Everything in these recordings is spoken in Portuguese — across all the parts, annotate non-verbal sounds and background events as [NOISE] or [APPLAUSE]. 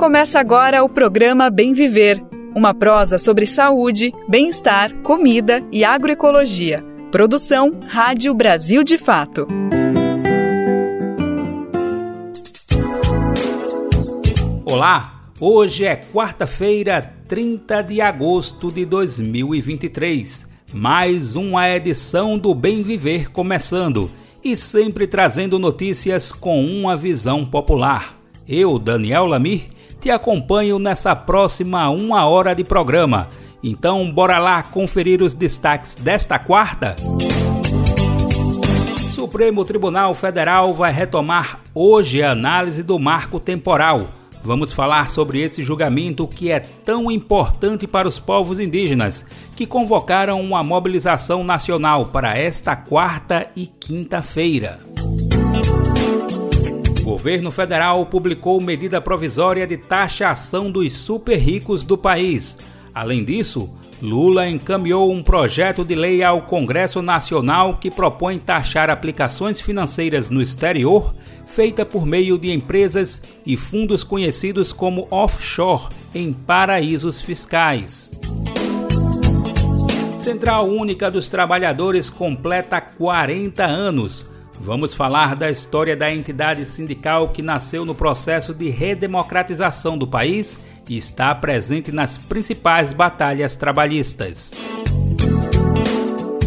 Começa agora o programa Bem Viver, uma prosa sobre saúde, bem-estar, comida e agroecologia. Produção Rádio Brasil de Fato. Olá, hoje é quarta-feira, 30 de agosto de 2023. Mais uma edição do Bem Viver começando e sempre trazendo notícias com uma visão popular. Eu, Daniel Lamir, te acompanho nessa próxima uma hora de programa. Então, bora lá conferir os destaques desta quarta? Supremo Tribunal Federal vai retomar hoje a análise do marco temporal. Vamos falar sobre esse julgamento que é tão importante para os povos indígenas, que convocaram uma mobilização nacional para esta quarta e quinta-feira. Governo federal publicou medida provisória de taxação dos super ricos do país. Além disso, Lula encaminhou um projeto de lei ao Congresso Nacional que propõe taxar aplicações financeiras no exterior feita por meio de empresas e fundos conhecidos como offshore em paraísos fiscais. Central Única dos Trabalhadores completa 40 anos. Vamos falar da história da entidade sindical que nasceu no processo de redemocratização do país e está presente nas principais batalhas trabalhistas.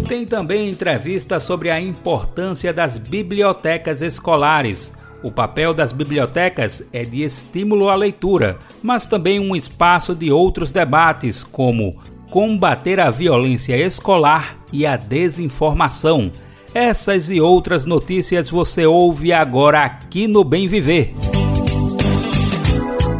Tem também entrevista sobre a importância das bibliotecas escolares. O papel das bibliotecas é de estímulo à leitura, mas também um espaço de outros debates, como combater a violência escolar e a desinformação essas e outras notícias você ouve agora aqui no Bem Viver.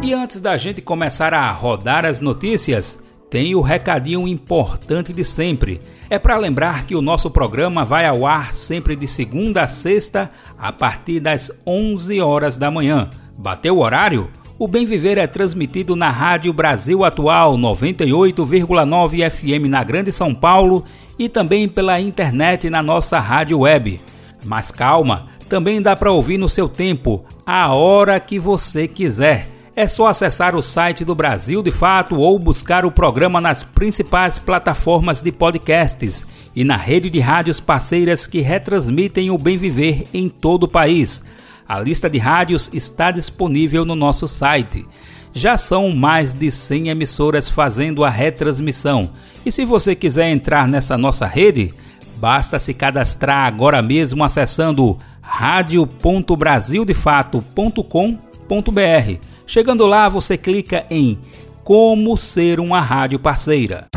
E antes da gente começar a rodar as notícias, tem o recadinho importante de sempre. É para lembrar que o nosso programa vai ao ar sempre de segunda a sexta, a partir das 11 horas da manhã. Bateu o horário? O Bem Viver é transmitido na Rádio Brasil Atual 98,9 FM na Grande São Paulo e também pela internet na nossa rádio web. Mas calma, também dá para ouvir no seu tempo, a hora que você quiser. É só acessar o site do Brasil de Fato ou buscar o programa nas principais plataformas de podcasts e na rede de rádios parceiras que retransmitem o bem viver em todo o país. A lista de rádios está disponível no nosso site. Já são mais de 100 emissoras fazendo a retransmissão. E se você quiser entrar nessa nossa rede, basta se cadastrar agora mesmo acessando radio.brasildefato.com.br. Chegando lá, você clica em Como ser uma rádio parceira.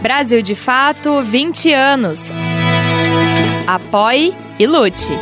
Brasil de Fato 20 anos. Apoie e lute.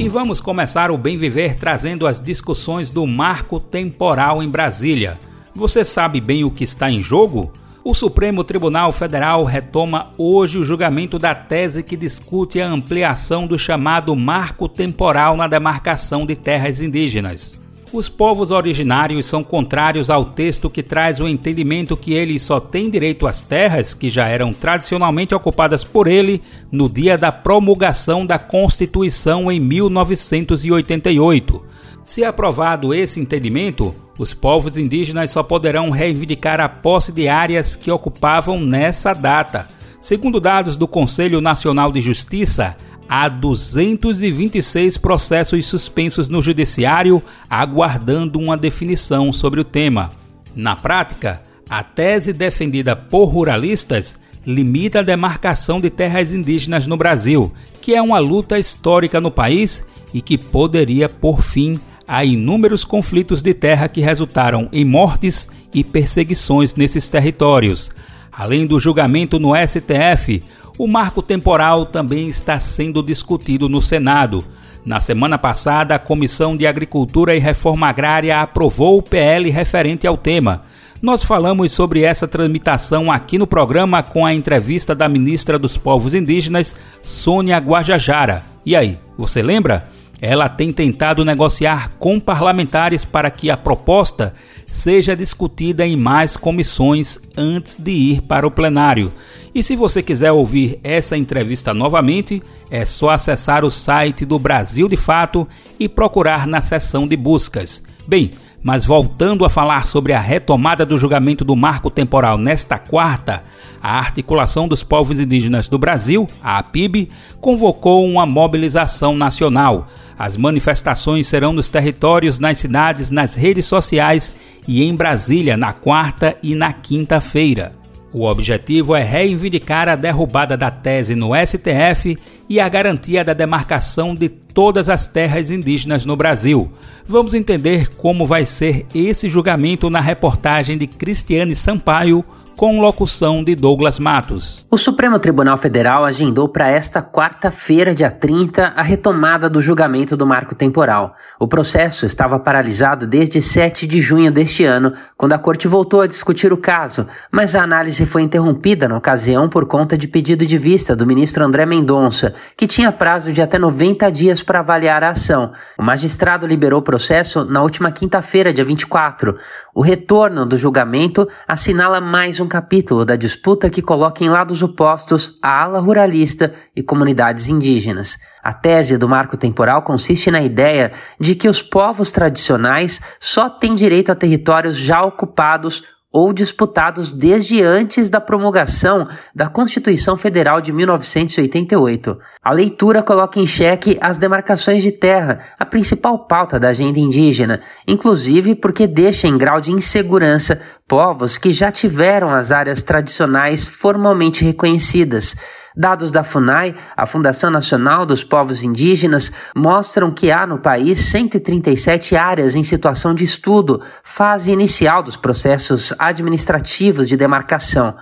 E vamos começar o Bem Viver trazendo as discussões do marco temporal em Brasília. Você sabe bem o que está em jogo? O Supremo Tribunal Federal retoma hoje o julgamento da tese que discute a ampliação do chamado marco temporal na demarcação de terras indígenas. Os povos originários são contrários ao texto que traz o entendimento que eles só têm direito às terras que já eram tradicionalmente ocupadas por ele no dia da promulgação da Constituição em 1988. Se aprovado esse entendimento, os povos indígenas só poderão reivindicar a posse de áreas que ocupavam nessa data. Segundo dados do Conselho Nacional de Justiça, há 226 processos suspensos no Judiciário aguardando uma definição sobre o tema. Na prática, a tese defendida por ruralistas limita a demarcação de terras indígenas no Brasil, que é uma luta histórica no país e que poderia pôr fim a inúmeros conflitos de terra que resultaram em mortes e perseguições nesses territórios. Além do julgamento no STF, o marco temporal também está sendo discutido no Senado. Na semana passada, a Comissão de Agricultura e Reforma Agrária aprovou o PL referente ao tema. Nós falamos sobre essa tramitação aqui no programa com a entrevista da ministra dos Povos Indígenas, Sônia Guajajara. E aí, você lembra? Ela tem tentado negociar com parlamentares para que a proposta seja discutida em mais comissões antes de ir para o plenário. E se você quiser ouvir essa entrevista novamente, é só acessar o site do Brasil de Fato e procurar na seção de buscas. Bem, mas voltando a falar sobre a retomada do julgamento do marco temporal nesta quarta, a Articulação dos Povos Indígenas do Brasil, a APIB, convocou uma mobilização nacional. As manifestações serão nos territórios, nas cidades, nas redes sociais e em Brasília na quarta e na quinta-feira. O objetivo é reivindicar a derrubada da tese no STF e a garantia da demarcação de todas as terras indígenas no Brasil. Vamos entender como vai ser esse julgamento na reportagem de Cristiane Sampaio com locução de Douglas Matos. O Supremo Tribunal Federal agendou para esta quarta-feira, dia 30, a retomada do julgamento do marco temporal. O processo estava paralisado desde 7 de junho deste ano, quando a corte voltou a discutir o caso, mas a análise foi interrompida na ocasião por conta de pedido de vista do ministro André Mendonça, que tinha prazo de até 90 dias para avaliar a ação. O magistrado liberou o processo na última quinta-feira, dia 24. O retorno do julgamento assinala mais um capítulo da disputa que coloca em lados opostos a ala ruralista e comunidades indígenas. A tese do marco temporal consiste na ideia de que os povos tradicionais só têm direito a territórios já ocupados ou disputados desde antes da promulgação da Constituição Federal de 1988. A leitura coloca em xeque as demarcações de terra, a principal pauta da agenda indígena, inclusive porque deixa em grau de insegurança povos que já tiveram as áreas tradicionais formalmente reconhecidas. Dados da FUNAI, a Fundação Nacional dos Povos Indígenas, mostram que há no país 137 áreas em situação de estudo, fase inicial dos processos administrativos de demarcação.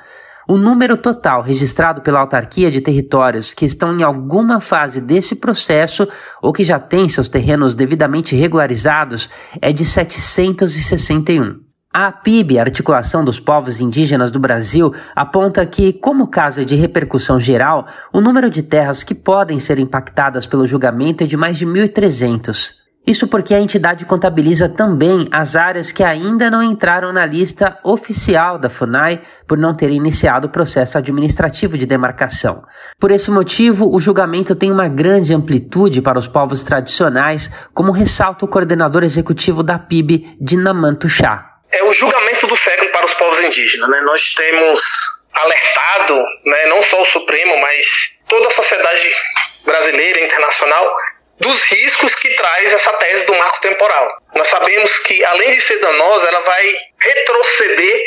O número total registrado pela autarquia de territórios que estão em alguma fase desse processo ou que já têm seus terrenos devidamente regularizados é de 761. A PIB, Articulação dos Povos Indígenas do Brasil, aponta que, como caso de repercussão geral, o número de terras que podem ser impactadas pelo julgamento é de mais de 1.300. Isso porque a entidade contabiliza também as áreas que ainda não entraram na lista oficial da FUNAI por não terem iniciado o processo administrativo de demarcação. Por esse motivo, o julgamento tem uma grande amplitude para os povos tradicionais, como ressalta o coordenador executivo da PIB, Dinamanto Chá é o julgamento do século para os povos indígenas. Né? Nós temos alertado, né, não só o Supremo, mas toda a sociedade brasileira e internacional, dos riscos que traz essa tese do marco temporal. Nós sabemos que, além de ser danosa, ela vai retroceder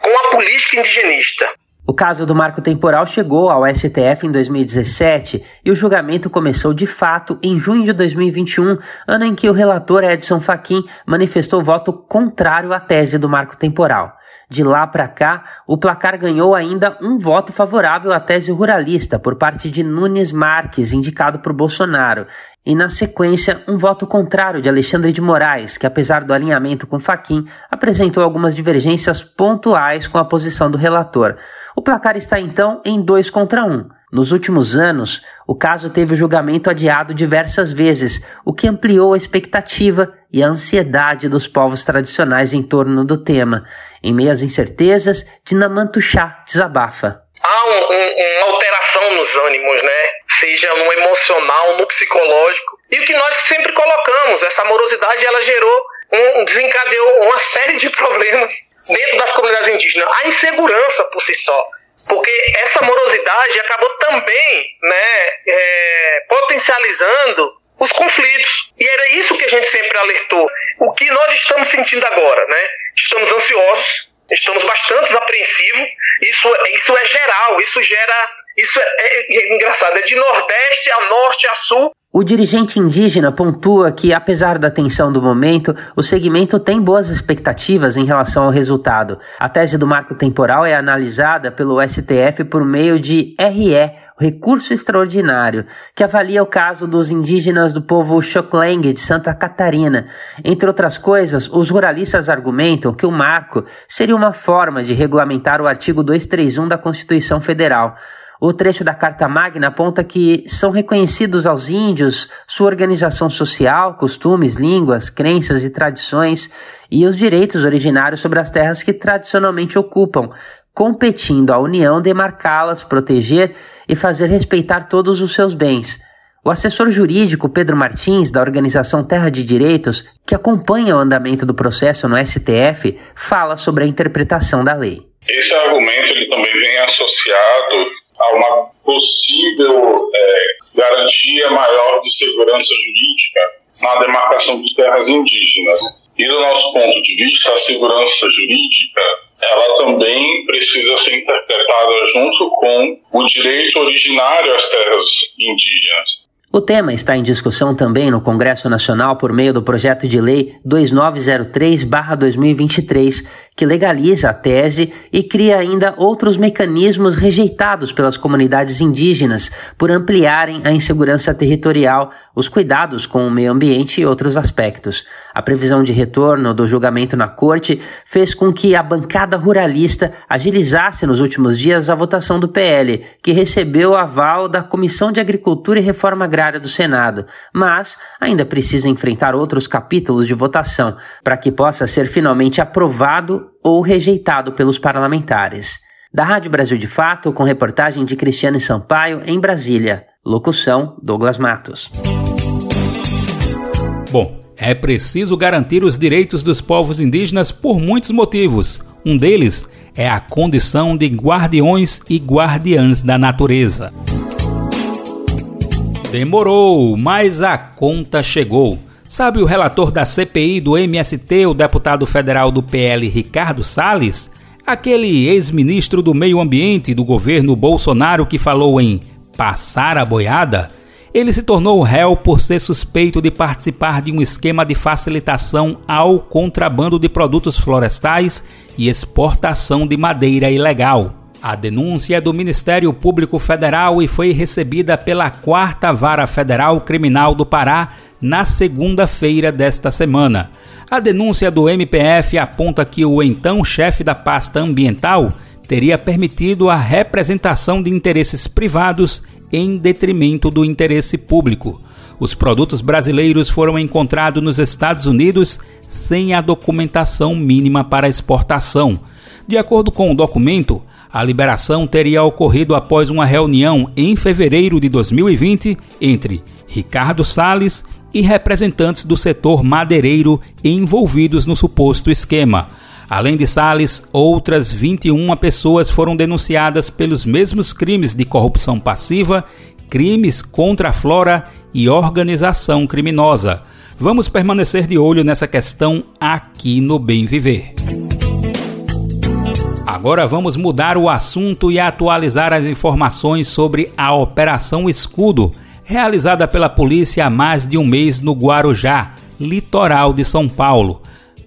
com a política indigenista. O caso do marco temporal chegou ao STF em 2017 e o julgamento começou de fato em junho de 2021, ano em que o relator Edson Fachin manifestou voto contrário à tese do marco temporal. De lá para cá, o placar ganhou ainda um voto favorável à tese ruralista por parte de Nunes Marques, indicado por Bolsonaro, e na sequência um voto contrário de Alexandre de Moraes, que apesar do alinhamento com Faquim, apresentou algumas divergências pontuais com a posição do relator. O placar está então em 2 contra 1. Um. Nos últimos anos, o caso teve o julgamento adiado diversas vezes, o que ampliou a expectativa e a ansiedade dos povos tradicionais em torno do tema. Em meio às incertezas, Dinamantuxá desabafa. Há um, um, uma alteração nos ânimos, né? Seja no emocional, no psicológico. E o que nós sempre colocamos, essa morosidade, ela gerou, um, desencadeou uma série de problemas dentro das comunidades indígenas. A insegurança por si só. Porque essa morosidade acabou também né, é, potencializando os conflitos. E era isso que a gente sempre alertou. O que nós estamos sentindo agora, né? Estamos ansiosos, estamos bastante apreensivos. Isso, isso é geral, isso gera. Isso é, é, é engraçado, é de Nordeste a Norte a Sul. O dirigente indígena pontua que, apesar da tensão do momento, o segmento tem boas expectativas em relação ao resultado. A tese do marco temporal é analisada pelo STF por meio de RE, recurso extraordinário, que avalia o caso dos indígenas do povo Xokleng de Santa Catarina. Entre outras coisas, os ruralistas argumentam que o marco seria uma forma de regulamentar o artigo 231 da Constituição Federal. O trecho da Carta Magna aponta que são reconhecidos aos índios sua organização social, costumes, línguas, crenças e tradições e os direitos originários sobre as terras que tradicionalmente ocupam, competindo à União demarcá-las, proteger e fazer respeitar todos os seus bens. O assessor jurídico Pedro Martins, da organização Terra de Direitos, que acompanha o andamento do processo no STF, fala sobre a interpretação da lei. Esse argumento ele também vem associado a uma possível é, garantia maior de segurança jurídica na demarcação de terras indígenas. E do nosso ponto de vista, a segurança jurídica ela também precisa ser interpretada junto com o direito originário às terras indígenas. O tema está em discussão também no Congresso Nacional por meio do projeto de lei 2903-2023, que legaliza a tese e cria ainda outros mecanismos rejeitados pelas comunidades indígenas por ampliarem a insegurança territorial os cuidados com o meio ambiente e outros aspectos. A previsão de retorno do julgamento na corte fez com que a bancada ruralista agilizasse nos últimos dias a votação do PL, que recebeu aval da Comissão de Agricultura e Reforma Agrária do Senado, mas ainda precisa enfrentar outros capítulos de votação para que possa ser finalmente aprovado ou rejeitado pelos parlamentares. Da Rádio Brasil de Fato, com reportagem de Cristiane Sampaio, em Brasília. Locução: Douglas Matos. Bom, é preciso garantir os direitos dos povos indígenas por muitos motivos. Um deles é a condição de guardiões e guardiãs da natureza. Demorou, mas a conta chegou. Sabe o relator da CPI do MST, o deputado federal do PL Ricardo Salles? Aquele ex-ministro do Meio Ambiente do governo Bolsonaro que falou em passar a boiada, ele se tornou réu por ser suspeito de participar de um esquema de facilitação ao contrabando de produtos florestais e exportação de madeira ilegal. A denúncia é do Ministério Público Federal e foi recebida pela Quarta Vara Federal Criminal do Pará na segunda-feira desta semana. A denúncia do MPF aponta que o então chefe da pasta ambiental teria permitido a representação de interesses privados em detrimento do interesse público. Os produtos brasileiros foram encontrados nos Estados Unidos sem a documentação mínima para exportação. De acordo com o documento, a liberação teria ocorrido após uma reunião em fevereiro de 2020 entre Ricardo Salles e representantes do setor madeireiro envolvidos no suposto esquema. Além de Salles, outras 21 pessoas foram denunciadas pelos mesmos crimes de corrupção passiva, crimes contra a flora e organização criminosa. Vamos permanecer de olho nessa questão aqui no Bem Viver. Agora vamos mudar o assunto e atualizar as informações sobre a Operação Escudo, realizada pela polícia há mais de um mês no Guarujá, litoral de São Paulo.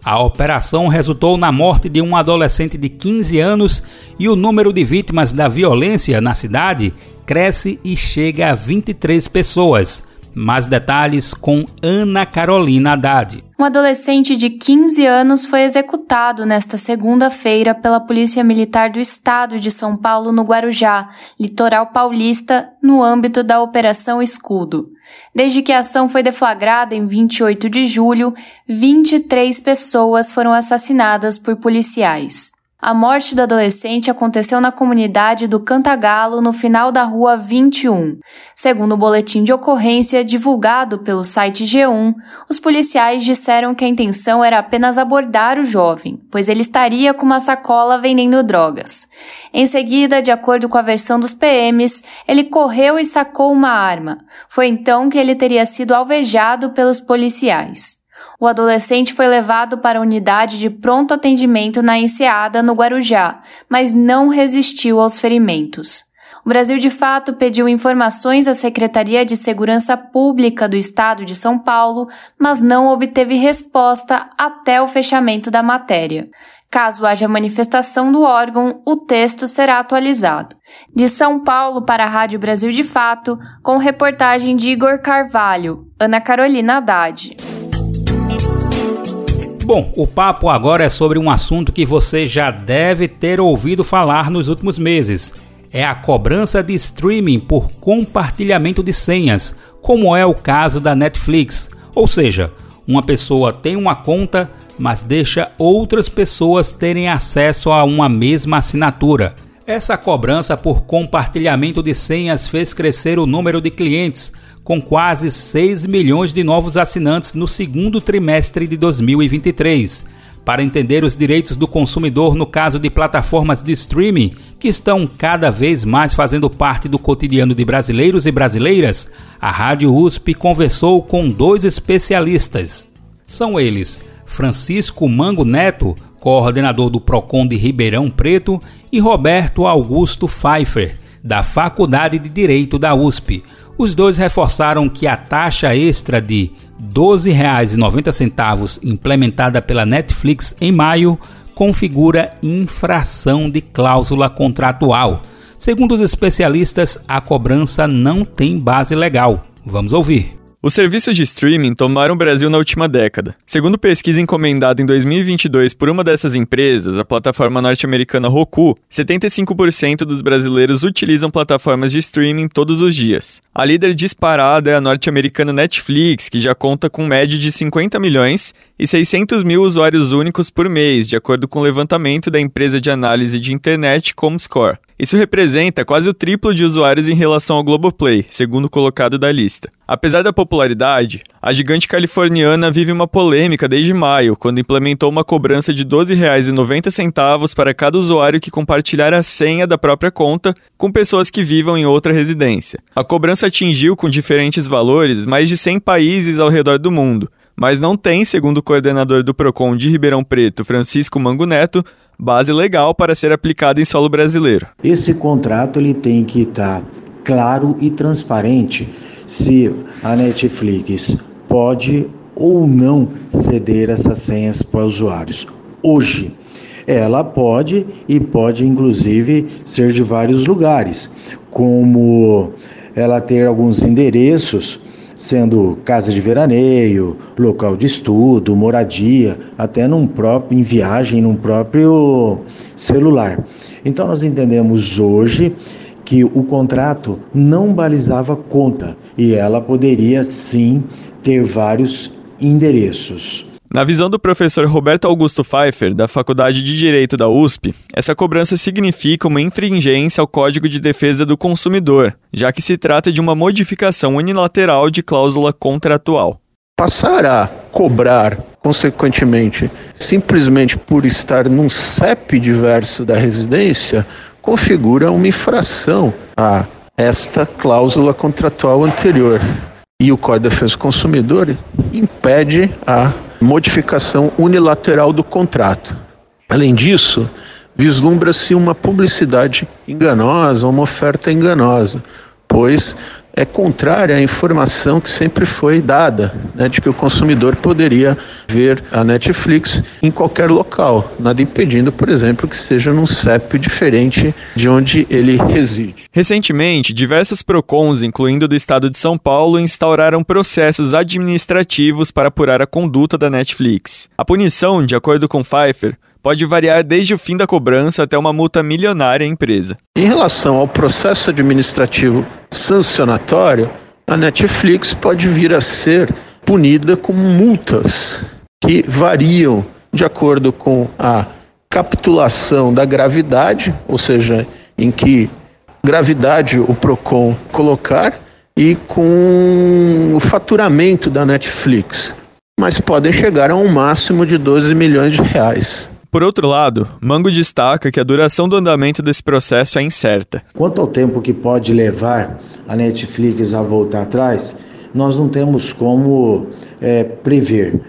A operação resultou na morte de um adolescente de 15 anos e o número de vítimas da violência na cidade cresce e chega a 23 pessoas. Mais detalhes com Ana Carolina Haddad. Um adolescente de 15 anos foi executado nesta segunda-feira pela Polícia Militar do Estado de São Paulo, no Guarujá, litoral paulista, no âmbito da Operação Escudo. Desde que a ação foi deflagrada em 28 de julho, 23 pessoas foram assassinadas por policiais. A morte do adolescente aconteceu na comunidade do Cantagalo, no final da rua 21. Segundo o boletim de ocorrência divulgado pelo site G1, os policiais disseram que a intenção era apenas abordar o jovem, pois ele estaria com uma sacola vendendo drogas. Em seguida, de acordo com a versão dos PMs, ele correu e sacou uma arma. Foi então que ele teria sido alvejado pelos policiais. O adolescente foi levado para a unidade de pronto atendimento na Enseada, no Guarujá, mas não resistiu aos ferimentos. O Brasil de Fato pediu informações à Secretaria de Segurança Pública do Estado de São Paulo, mas não obteve resposta até o fechamento da matéria. Caso haja manifestação do órgão, o texto será atualizado. De São Paulo para a Rádio Brasil de Fato, com reportagem de Igor Carvalho, Ana Carolina Haddad. Bom, o papo agora é sobre um assunto que você já deve ter ouvido falar nos últimos meses. É a cobrança de streaming por compartilhamento de senhas, como é o caso da Netflix. Ou seja, uma pessoa tem uma conta, mas deixa outras pessoas terem acesso a uma mesma assinatura. Essa cobrança por compartilhamento de senhas fez crescer o número de clientes, com quase 6 milhões de novos assinantes no segundo trimestre de 2023. Para entender os direitos do consumidor no caso de plataformas de streaming, que estão cada vez mais fazendo parte do cotidiano de brasileiros e brasileiras, a Rádio USP conversou com dois especialistas. São eles Francisco Mango Neto, coordenador do PROCON de Ribeirão Preto, e Roberto Augusto Pfeiffer, da Faculdade de Direito da USP. Os dois reforçaram que a taxa extra de R$ 12,90 implementada pela Netflix em maio configura infração de cláusula contratual. Segundo os especialistas, a cobrança não tem base legal. Vamos ouvir. Os serviços de streaming tomaram o Brasil na última década. Segundo pesquisa encomendada em 2022 por uma dessas empresas, a plataforma norte-americana Roku, 75% dos brasileiros utilizam plataformas de streaming todos os dias. A líder disparada é a norte-americana Netflix, que já conta com média de 50 milhões e 600 mil usuários únicos por mês, de acordo com o levantamento da empresa de análise de internet Comscore. Isso representa quase o triplo de usuários em relação ao Globoplay, segundo colocado da lista. Apesar da popularidade, a gigante californiana vive uma polêmica desde maio, quando implementou uma cobrança de R$ 12,90 para cada usuário que compartilhar a senha da própria conta com pessoas que vivam em outra residência. A cobrança atingiu, com diferentes valores, mais de 100 países ao redor do mundo, mas não tem, segundo o coordenador do PROCON de Ribeirão Preto, Francisco Mango Neto, base legal para ser aplicada em solo brasileiro. Esse contrato ele tem que estar tá claro e transparente se a Netflix pode ou não ceder essas senhas para usuários. Hoje, ela pode e pode inclusive ser de vários lugares, como ela ter alguns endereços sendo casa de veraneio, local de estudo, moradia, até num próprio em viagem, num próprio celular. Então nós entendemos hoje que o contrato não balizava conta e ela poderia sim ter vários endereços. Na visão do professor Roberto Augusto Pfeiffer, da Faculdade de Direito da USP, essa cobrança significa uma infringência ao Código de Defesa do Consumidor, já que se trata de uma modificação unilateral de cláusula contratual. Passar a cobrar, consequentemente, simplesmente por estar num CEP diverso da residência, configura uma infração a esta cláusula contratual anterior. E o Código de Defesa do Consumidor impede a modificação unilateral do contrato. Além disso, vislumbra-se uma publicidade enganosa, uma oferta enganosa, pois é contrária à informação que sempre foi dada, né, de que o consumidor poderia ver a Netflix em qualquer local, nada impedindo, por exemplo, que seja num CEP diferente de onde ele reside. Recentemente, diversos PROCONs, incluindo do estado de São Paulo, instauraram processos administrativos para apurar a conduta da Netflix. A punição, de acordo com Pfeiffer, pode variar desde o fim da cobrança até uma multa milionária à empresa. Em relação ao processo administrativo sancionatório, a Netflix pode vir a ser punida com multas que variam de acordo com a capitulação da gravidade, ou seja, em que gravidade o Procon colocar e com o faturamento da Netflix, mas podem chegar a um máximo de 12 milhões de reais. Por outro lado, Mango destaca que a duração do andamento desse processo é incerta. Quanto ao tempo que pode levar a Netflix a voltar atrás, nós não temos como é, prever.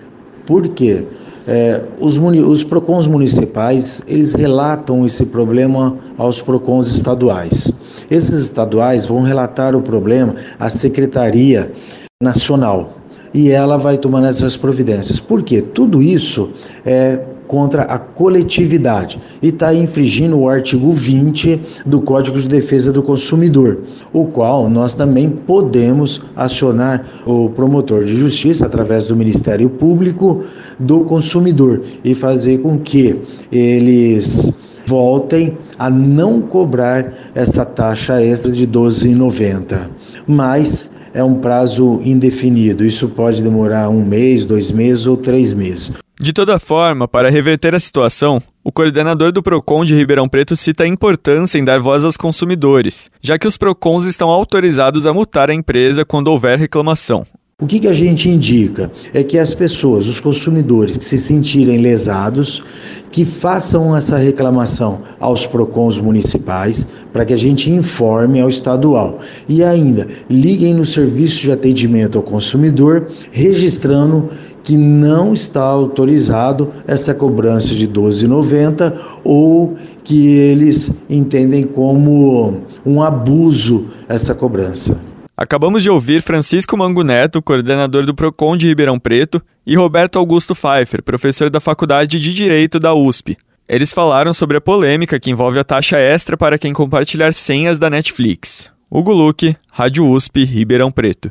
Por quê? É, os, os PROCONs municipais, eles relatam esse problema aos PROCONs estaduais. Esses estaduais vão relatar o problema à Secretaria Nacional e ela vai tomando essas providências. Por quê? Tudo isso é contra a coletividade e está infringindo o artigo 20 do Código de Defesa do Consumidor, o qual nós também podemos acionar o promotor de justiça através do Ministério Público do Consumidor e fazer com que eles voltem a não cobrar essa taxa extra de R$ 12,90. Mas é um prazo indefinido. Isso pode demorar um mês, dois meses ou três meses. De toda forma, para reverter a situação, o coordenador do PROCON de Ribeirão Preto cita a importância em dar voz aos consumidores, já que os PROCONs estão autorizados a multar a empresa quando houver reclamação. O que, que, a gente indica? É que as pessoas, os consumidores que se sentirem lesados, que façam essa reclamação aos PROCONs municipais, para que a gente informe ao estadual. E ainda, liguem no serviço de atendimento ao consumidor, registrando que não está autorizado essa cobrança de 12,90 ou que eles entendem como um abuso essa cobrança. Acabamos de ouvir Francisco Mango Neto, coordenador do PROCON de Ribeirão Preto, e Roberto Augusto Pfeiffer, professor da Faculdade de Direito da USP. Eles falaram sobre a polêmica que envolve a taxa extra para quem compartilhar senhas da Netflix. Hugo Luque, Rádio USP, Ribeirão Preto.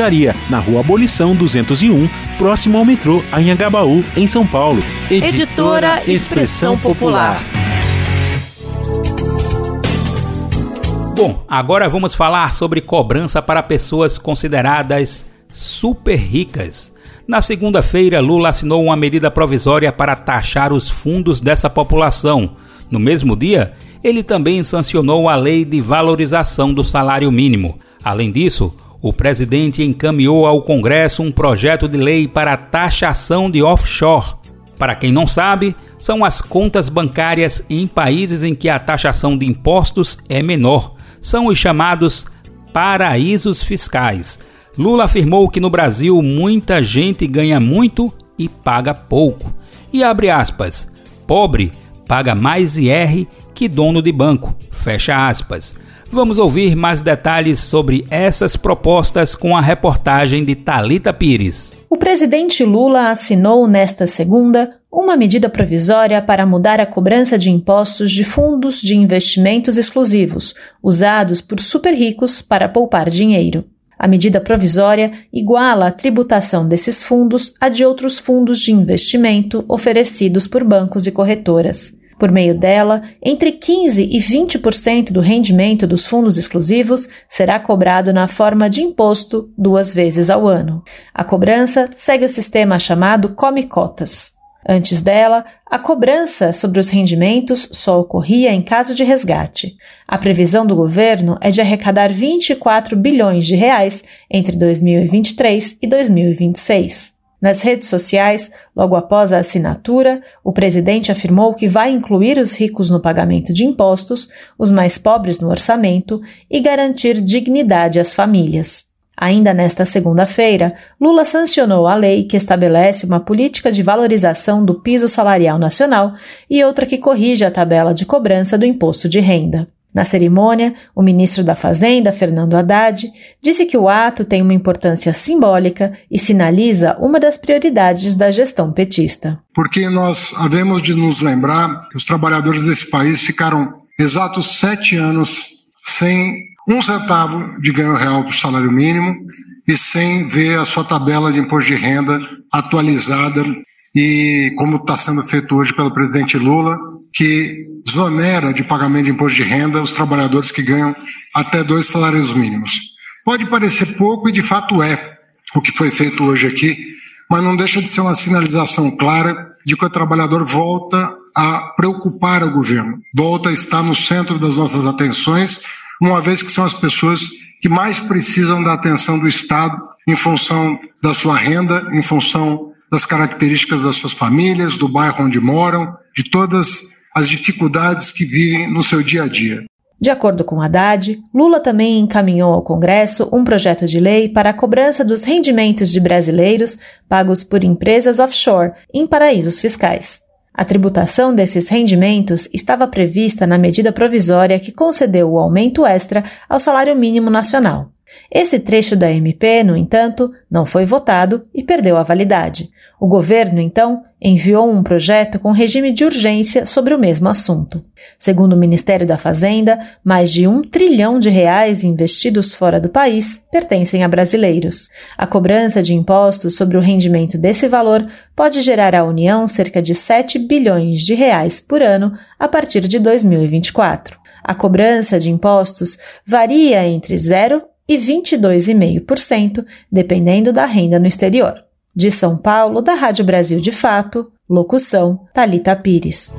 na Rua Abolição 201, próximo ao metrô Anhangabaú, em São Paulo. Editora, Editora Expressão Popular. Bom, agora vamos falar sobre cobrança para pessoas consideradas super ricas. Na segunda-feira, Lula assinou uma medida provisória para taxar os fundos dessa população. No mesmo dia, ele também sancionou a lei de valorização do salário mínimo. Além disso, o presidente encaminhou ao Congresso um projeto de lei para a taxação de offshore. Para quem não sabe, são as contas bancárias em países em que a taxação de impostos é menor, são os chamados paraísos fiscais. Lula afirmou que no Brasil muita gente ganha muito e paga pouco. E abre aspas: pobre paga mais IR que dono de banco. Fecha aspas. Vamos ouvir mais detalhes sobre essas propostas com a reportagem de Talita Pires. O presidente Lula assinou nesta segunda uma medida provisória para mudar a cobrança de impostos de fundos de investimentos exclusivos, usados por super ricos para poupar dinheiro. A medida provisória iguala a tributação desses fundos à de outros fundos de investimento oferecidos por bancos e corretoras. Por meio dela, entre 15% e 20% do rendimento dos fundos exclusivos será cobrado na forma de imposto duas vezes ao ano. A cobrança segue o sistema chamado Come Cotas. Antes dela, a cobrança sobre os rendimentos só ocorria em caso de resgate. A previsão do governo é de arrecadar 24 bilhões de reais entre 2023 e 2026. Nas redes sociais, logo após a assinatura, o presidente afirmou que vai incluir os ricos no pagamento de impostos, os mais pobres no orçamento e garantir dignidade às famílias. Ainda nesta segunda-feira, Lula sancionou a lei que estabelece uma política de valorização do piso salarial nacional e outra que corrige a tabela de cobrança do imposto de renda. Na cerimônia, o ministro da Fazenda, Fernando Haddad, disse que o ato tem uma importância simbólica e sinaliza uma das prioridades da gestão petista. Porque nós havemos de nos lembrar que os trabalhadores desse país ficaram exatos sete anos sem um centavo de ganho real do salário mínimo e sem ver a sua tabela de imposto de renda atualizada e como está sendo feito hoje pelo presidente Lula, que desonera de pagamento de imposto de renda os trabalhadores que ganham até dois salários mínimos. Pode parecer pouco e de fato é o que foi feito hoje aqui, mas não deixa de ser uma sinalização clara de que o trabalhador volta a preocupar o governo, volta a estar no centro das nossas atenções uma vez que são as pessoas que mais precisam da atenção do Estado em função da sua renda, em função das características das suas famílias, do bairro onde moram, de todas as dificuldades que vivem no seu dia a dia. De acordo com Haddad, Lula também encaminhou ao Congresso um projeto de lei para a cobrança dos rendimentos de brasileiros pagos por empresas offshore em paraísos fiscais. A tributação desses rendimentos estava prevista na medida provisória que concedeu o aumento extra ao salário mínimo nacional. Esse trecho da MP, no entanto, não foi votado e perdeu a validade. O governo, então, enviou um projeto com regime de urgência sobre o mesmo assunto. Segundo o Ministério da Fazenda, mais de um trilhão de reais investidos fora do país pertencem a brasileiros. A cobrança de impostos sobre o rendimento desse valor pode gerar à União cerca de 7 bilhões de reais por ano a partir de 2024. A cobrança de impostos varia entre 0 e 22,5%, dependendo da renda no exterior. De São Paulo, da Rádio Brasil de Fato, locução Talita Pires.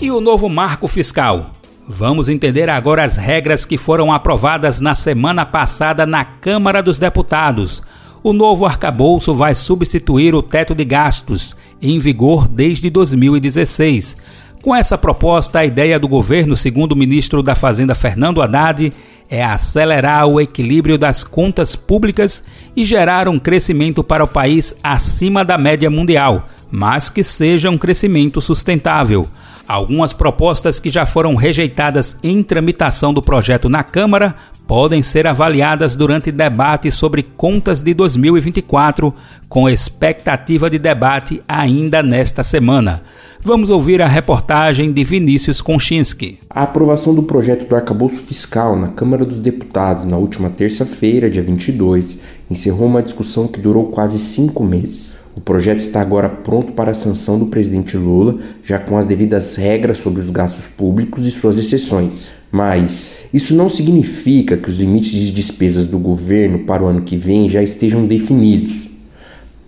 E o novo marco fiscal? Vamos entender agora as regras que foram aprovadas na semana passada na Câmara dos Deputados. O novo arcabouço vai substituir o teto de gastos, em vigor desde 2016. Com essa proposta, a ideia do governo, segundo o ministro da Fazenda Fernando Haddad, é acelerar o equilíbrio das contas públicas e gerar um crescimento para o país acima da média mundial, mas que seja um crescimento sustentável. Algumas propostas que já foram rejeitadas em tramitação do projeto na Câmara podem ser avaliadas durante debate sobre contas de 2024, com expectativa de debate ainda nesta semana. Vamos ouvir a reportagem de Vinícius Konchinski. A aprovação do projeto do arcabouço fiscal na Câmara dos Deputados na última terça-feira, dia 22, encerrou uma discussão que durou quase cinco meses. O projeto está agora pronto para a sanção do presidente Lula, já com as devidas regras sobre os gastos públicos e suas exceções. Mas isso não significa que os limites de despesas do governo para o ano que vem já estejam definidos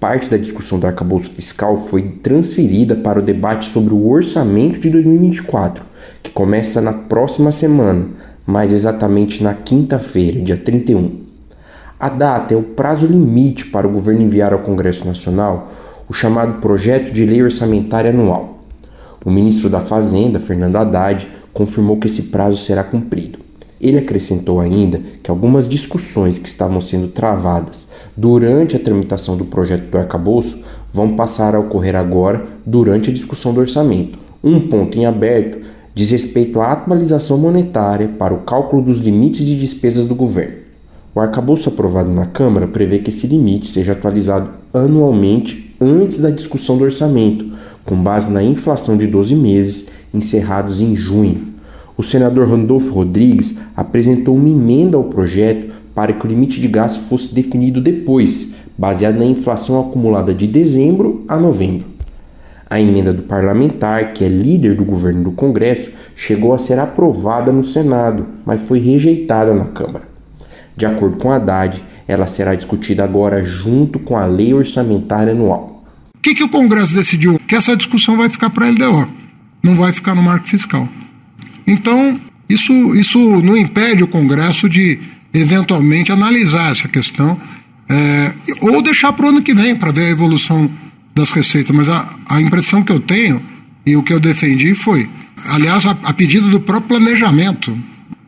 parte da discussão do arcabouço fiscal foi transferida para o debate sobre o orçamento de 2024, que começa na próxima semana, mais exatamente na quinta-feira, dia 31. A data é o prazo limite para o governo enviar ao Congresso Nacional o chamado Projeto de Lei Orçamentária Anual. O ministro da Fazenda, Fernando Haddad, confirmou que esse prazo será cumprido. Ele acrescentou ainda que algumas discussões que estavam sendo travadas durante a tramitação do projeto do arcabouço vão passar a ocorrer agora durante a discussão do orçamento. Um ponto em aberto diz respeito à atualização monetária para o cálculo dos limites de despesas do governo. O arcabouço aprovado na Câmara prevê que esse limite seja atualizado anualmente antes da discussão do orçamento, com base na inflação de 12 meses encerrados em junho o senador Randolfo Rodrigues apresentou uma emenda ao projeto para que o limite de gasto fosse definido depois, baseado na inflação acumulada de dezembro a novembro. A emenda do parlamentar, que é líder do governo do Congresso, chegou a ser aprovada no Senado, mas foi rejeitada na Câmara. De acordo com Haddad, ela será discutida agora junto com a lei orçamentária anual. O que, que o Congresso decidiu? Que essa discussão vai ficar para a LDO, não vai ficar no marco fiscal. Então, isso, isso não impede o Congresso de eventualmente analisar essa questão é, ou deixar para o ano que vem para ver a evolução das receitas. Mas a, a impressão que eu tenho e o que eu defendi foi, aliás, a, a pedido do próprio planejamento,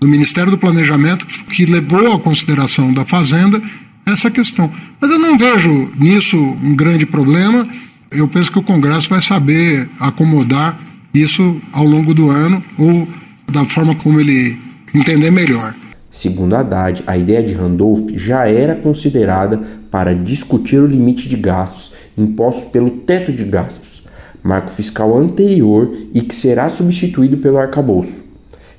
do Ministério do Planejamento, que levou à consideração da Fazenda essa questão. Mas eu não vejo nisso um grande problema. Eu penso que o Congresso vai saber acomodar isso ao longo do ano ou da forma como ele entender melhor. Segundo Haddad, a ideia de Randolph já era considerada para discutir o limite de gastos impostos pelo teto de gastos, marco fiscal anterior e que será substituído pelo arcabouço.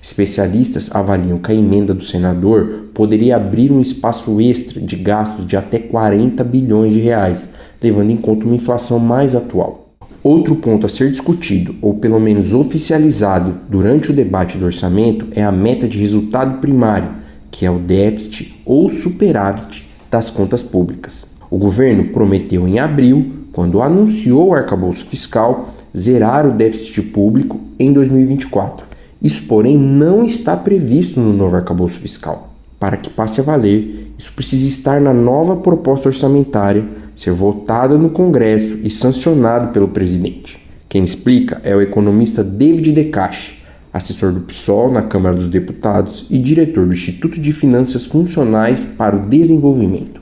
Especialistas avaliam que a emenda do senador poderia abrir um espaço extra de gastos de até 40 bilhões de reais, levando em conta uma inflação mais atual. Outro ponto a ser discutido, ou pelo menos oficializado, durante o debate do orçamento é a meta de resultado primário, que é o déficit ou superávit das contas públicas. O governo prometeu em abril, quando anunciou o arcabouço fiscal, zerar o déficit público em 2024. Isso, porém, não está previsto no novo arcabouço fiscal. Para que passe a valer, isso precisa estar na nova proposta orçamentária ser votada no Congresso e sancionado pelo presidente. Quem explica é o economista David Decache, assessor do PSOL na Câmara dos Deputados e diretor do Instituto de Finanças Funcionais para o Desenvolvimento.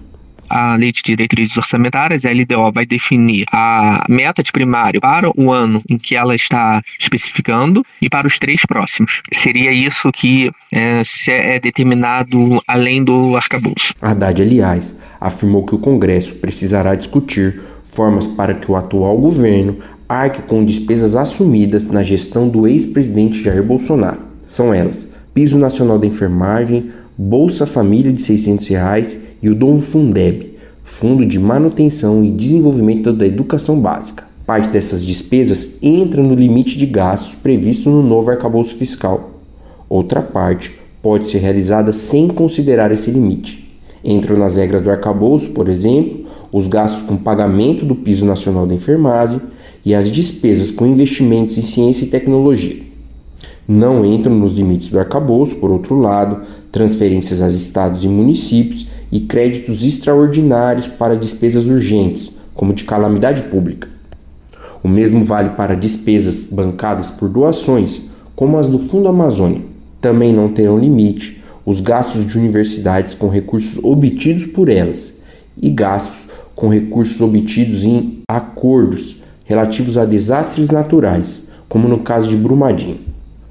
a Lei de Diretrizes Orçamentárias, a LDO, vai definir a meta de primário para o ano em que ela está especificando e para os três próximos. Seria isso que é, é determinado além do arcabouço. Haddad, aliás, afirmou que o Congresso precisará discutir formas para que o atual governo arque com despesas assumidas na gestão do ex-presidente Jair Bolsonaro. São elas: Piso Nacional da Enfermagem, Bolsa Família de 600 reais e o Dom Fundeb, Fundo de Manutenção e Desenvolvimento da Educação Básica. Parte dessas despesas entra no limite de gastos previsto no novo arcabouço fiscal. Outra parte pode ser realizada sem considerar esse limite. Entram nas regras do arcabouço, por exemplo, os gastos com pagamento do piso nacional da enfermagem e as despesas com investimentos em ciência e tecnologia. Não entram nos limites do arcabouço, por outro lado, transferências aos estados e municípios e créditos extraordinários para despesas urgentes, como de calamidade pública. O mesmo vale para despesas bancadas por doações, como as do Fundo Amazônia. Também não terão limite os gastos de universidades com recursos obtidos por elas e gastos com recursos obtidos em acordos relativos a desastres naturais, como no caso de Brumadinho.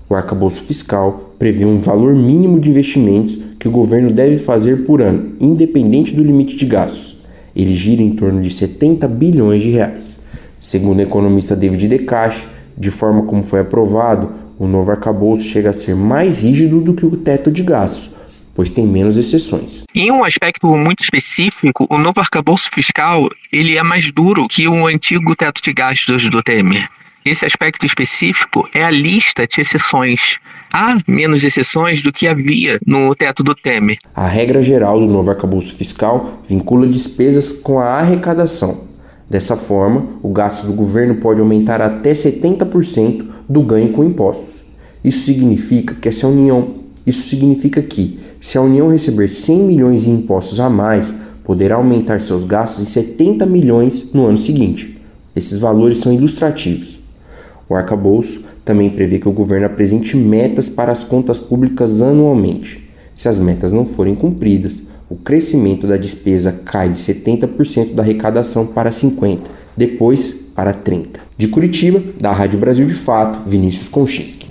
O arcabouço fiscal prevê um valor mínimo de investimentos que o governo deve fazer por ano, independente do limite de gastos. Ele gira em torno de 70 bilhões de reais. Segundo o economista David Decache, de forma como foi aprovado, o novo arcabouço chega a ser mais rígido do que o teto de gastos, pois tem menos exceções. Em um aspecto muito específico, o novo arcabouço fiscal ele é mais duro que o antigo teto de gastos do Temer. Esse aspecto específico é a lista de exceções. Há menos exceções do que havia no teto do Temer. A regra geral do novo arcabouço fiscal vincula despesas com a arrecadação. Dessa forma, o gasto do governo pode aumentar até 70% do ganho com impostos. Isso significa que se a União, isso significa que se a União receber 100 milhões em impostos a mais, poderá aumentar seus gastos em 70 milhões no ano seguinte. Esses valores são ilustrativos. O arcabouço também prevê que o governo apresente metas para as contas públicas anualmente. Se as metas não forem cumpridas, o crescimento da despesa cai de 70% da arrecadação para 50%, depois para 30%. De Curitiba, da Rádio Brasil de Fato, Vinícius Konchinski.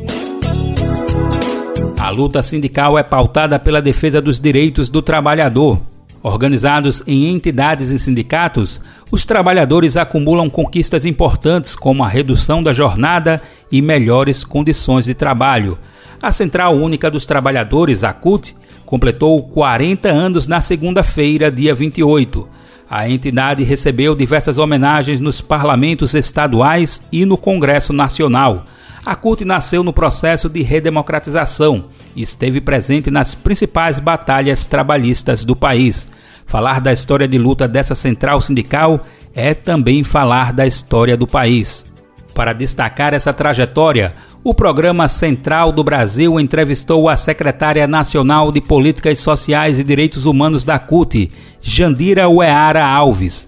A luta sindical é pautada pela defesa dos direitos do trabalhador. Organizados em entidades e sindicatos, os trabalhadores acumulam conquistas importantes como a redução da jornada e melhores condições de trabalho. A Central Única dos Trabalhadores, a CUT, completou 40 anos na segunda-feira, dia 28. A entidade recebeu diversas homenagens nos parlamentos estaduais e no Congresso Nacional. A CUT nasceu no processo de redemocratização e esteve presente nas principais batalhas trabalhistas do país. Falar da história de luta dessa central sindical é também falar da história do país. Para destacar essa trajetória, o programa Central do Brasil entrevistou a secretária nacional de Políticas Sociais e Direitos Humanos da CUT, Jandira Ueara Alves.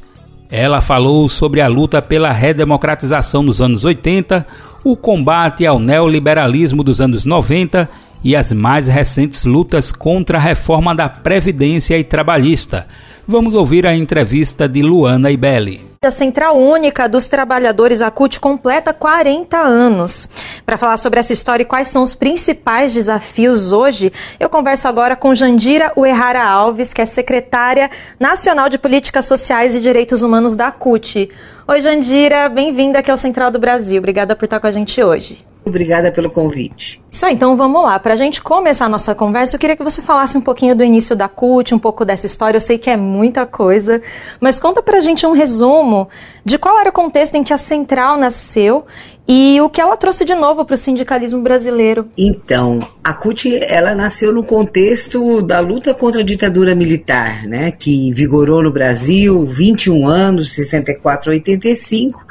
Ela falou sobre a luta pela redemocratização nos anos 80, o combate ao neoliberalismo dos anos 90 e as mais recentes lutas contra a reforma da Previdência e Trabalhista. Vamos ouvir a entrevista de Luana Ibelli. A Central Única dos Trabalhadores ACUT completa 40 anos. Para falar sobre essa história e quais são os principais desafios hoje, eu converso agora com Jandira Uerrara Alves, que é secretária nacional de Políticas Sociais e Direitos Humanos da ACUT. Oi, Jandira, bem-vinda aqui ao Central do Brasil. Obrigada por estar com a gente hoje. Obrigada pelo convite. Isso aí, então vamos lá. Para a gente começar a nossa conversa, eu queria que você falasse um pouquinho do início da CUT, um pouco dessa história. Eu sei que é muita coisa, mas conta para a gente um resumo de qual era o contexto em que a Central nasceu e o que ela trouxe de novo para o sindicalismo brasileiro. Então, a CUT ela nasceu no contexto da luta contra a ditadura militar, né, que vigorou no Brasil 21 anos, 64 a 85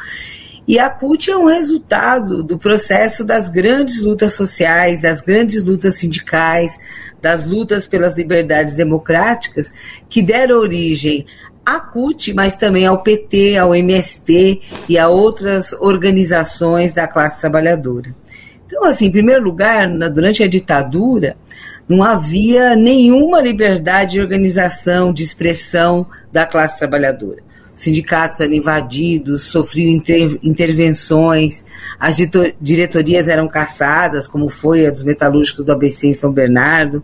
e a CUT é um resultado do processo das grandes lutas sociais, das grandes lutas sindicais, das lutas pelas liberdades democráticas, que deram origem à CUT, mas também ao PT, ao MST e a outras organizações da classe trabalhadora. Então, assim, em primeiro lugar, na, durante a ditadura, não havia nenhuma liberdade de organização, de expressão da classe trabalhadora. Os sindicatos eram invadidos, sofriam inter, intervenções, as diretorias eram caçadas, como foi a dos metalúrgicos do ABC em São Bernardo.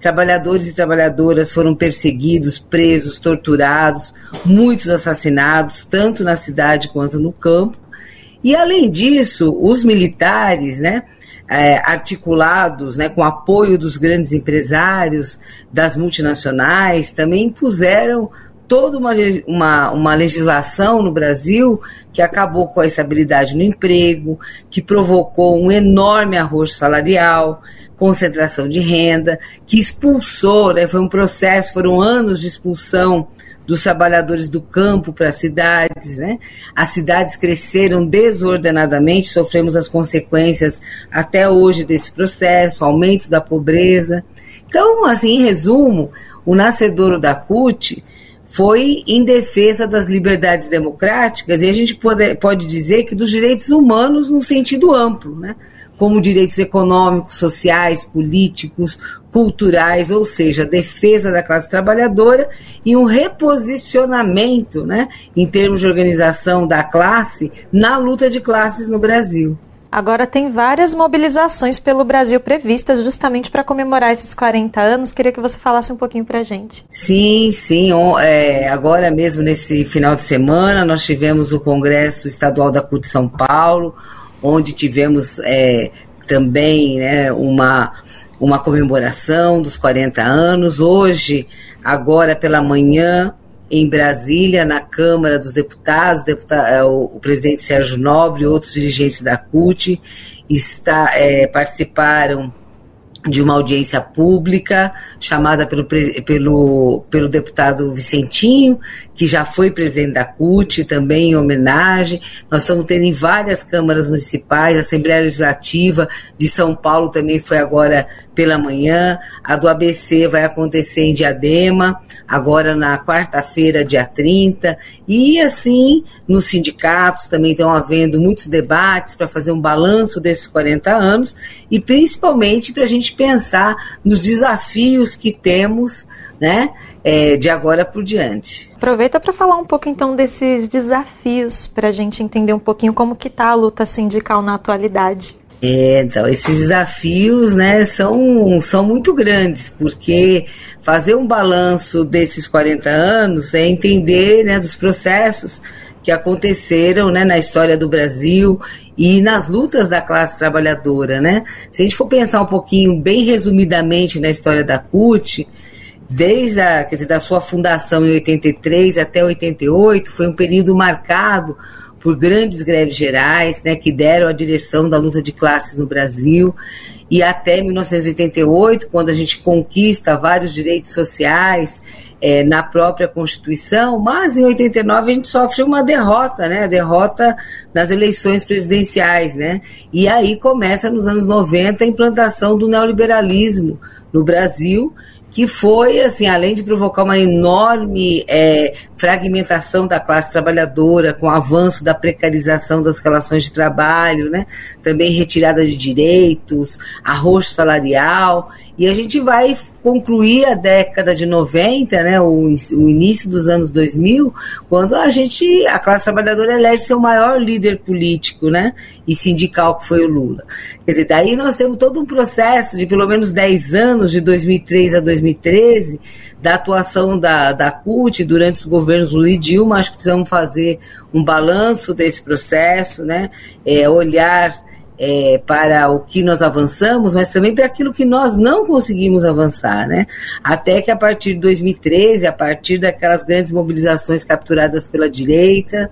Trabalhadores e trabalhadoras foram perseguidos, presos, torturados, muitos assassinados, tanto na cidade quanto no campo. E além disso, os militares, né, é, articulados, né, com apoio dos grandes empresários, das multinacionais, também impuseram toda uma, uma, uma legislação no Brasil que acabou com a estabilidade no emprego, que provocou um enorme arroz salarial, concentração de renda, que expulsou, né, foi um processo, foram anos de expulsão dos trabalhadores do campo para as cidades, né? As cidades cresceram desordenadamente, sofremos as consequências até hoje desse processo, aumento da pobreza. Então, assim, em resumo, o nascedouro da CUT foi em defesa das liberdades democráticas e a gente pode, pode dizer que dos direitos humanos no sentido amplo, né? como direitos econômicos, sociais, políticos, culturais, ou seja, defesa da classe trabalhadora e um reposicionamento, né, em termos de organização da classe na luta de classes no Brasil. Agora tem várias mobilizações pelo Brasil previstas justamente para comemorar esses 40 anos. Queria que você falasse um pouquinho para gente. Sim, sim. É, agora mesmo nesse final de semana nós tivemos o Congresso Estadual da CUT São Paulo, onde tivemos é, também né, uma, uma comemoração dos 40 anos. Hoje, agora pela manhã, em Brasília, na Câmara dos Deputados, deputado, é, o, presidente Sérgio Nobre e outros dirigentes da CUT está, é, participaram de uma audiência pública chamada pelo, pelo, pelo deputado Vicentinho, que já foi presidente da CUT, também em homenagem. Nós estamos tendo em várias câmaras municipais, a Assembleia Legislativa de São Paulo também foi agora pela manhã, a do ABC vai acontecer em Diadema, agora na quarta-feira, dia 30, e assim, nos sindicatos também estão havendo muitos debates para fazer um balanço desses 40 anos e principalmente para a gente pensar nos desafios que temos né, é, de agora por diante. Aproveita para falar um pouco então desses desafios para a gente entender um pouquinho como que está a luta sindical na atualidade. É, então, esses desafios né, são, são muito grandes, porque fazer um balanço desses 40 anos é entender né, dos processos que aconteceram né, na história do Brasil e nas lutas da classe trabalhadora. Né? Se a gente for pensar um pouquinho, bem resumidamente, na história da CUT, desde a, dizer, da sua fundação em 83 até 88, foi um período marcado por grandes greves gerais, né, que deram a direção da luta de classes no Brasil, e até 1988, quando a gente conquista vários direitos sociais é, na própria Constituição, mas em 89 a gente sofre uma derrota, né, a derrota nas eleições presidenciais, né, e aí começa nos anos 90 a implantação do neoliberalismo no Brasil, que foi, assim, além de provocar uma enorme é, fragmentação da classe trabalhadora, com o avanço da precarização das relações de trabalho, né? também retirada de direitos, arroxo salarial, e a gente vai concluir a década de 90, né, o, o início dos anos 2000, quando a gente, a classe trabalhadora elege seu maior líder político, né, e sindical que foi o Lula. Quer dizer, daí nós temos todo um processo de pelo menos 10 anos, de 2003 a 2013, da atuação da, da CUT durante os governos Lula e Dilma, acho que precisamos fazer um balanço desse processo, né, é, olhar é, para o que nós avançamos, mas também para aquilo que nós não conseguimos avançar, né? Até que a partir de 2013, a partir daquelas grandes mobilizações capturadas pela direita,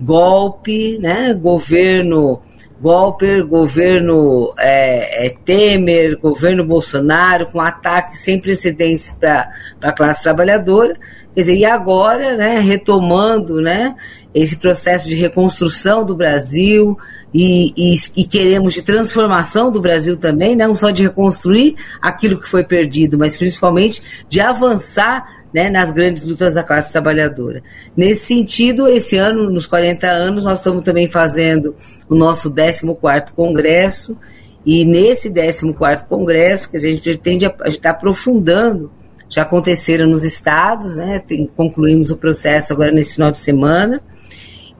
golpe, né? Governo golpe, governo é, é, Temer, governo Bolsonaro, com ataques sem precedentes para a classe trabalhadora. Quer dizer, e agora, né, retomando né, esse processo de reconstrução do Brasil e, e, e, queremos de transformação do Brasil também, não só de reconstruir aquilo que foi perdido, mas principalmente de avançar né, nas grandes lutas da classe trabalhadora. Nesse sentido, esse ano, nos 40 anos, nós estamos também fazendo o nosso 14º Congresso E nesse 14º Congresso, que a gente pretende estar aprofundando, já aconteceram nos estados, né? Tem, concluímos o processo agora nesse final de semana,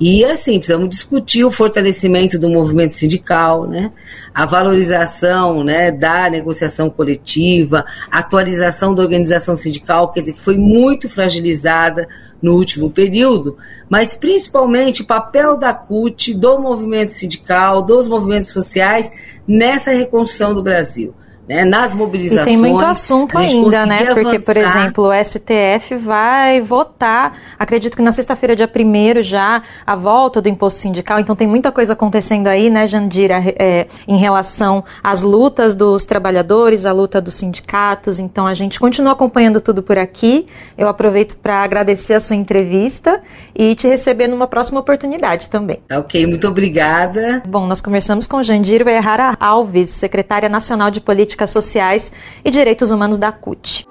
e assim, precisamos discutir o fortalecimento do movimento sindical, né? a valorização né, da negociação coletiva, atualização da organização sindical, quer dizer, que foi muito fragilizada no último período, mas principalmente o papel da CUT, do movimento sindical, dos movimentos sociais nessa reconstrução do Brasil né, nas mobilizações. E tem muito assunto ainda, né? Avançar. Porque, por exemplo, o STF vai votar, acredito que na sexta-feira, dia 1 já, a volta do imposto sindical. Então tem muita coisa acontecendo aí, né, Jandira, é, em relação às lutas dos trabalhadores, a luta dos sindicatos. Então a gente continua acompanhando tudo por aqui. Eu aproveito para agradecer a sua entrevista e te receber numa próxima oportunidade também. Tá ok, muito obrigada. Bom, nós conversamos com Jandira Errara Alves, secretária nacional de política Políticas Sociais e Direitos Humanos da CUT.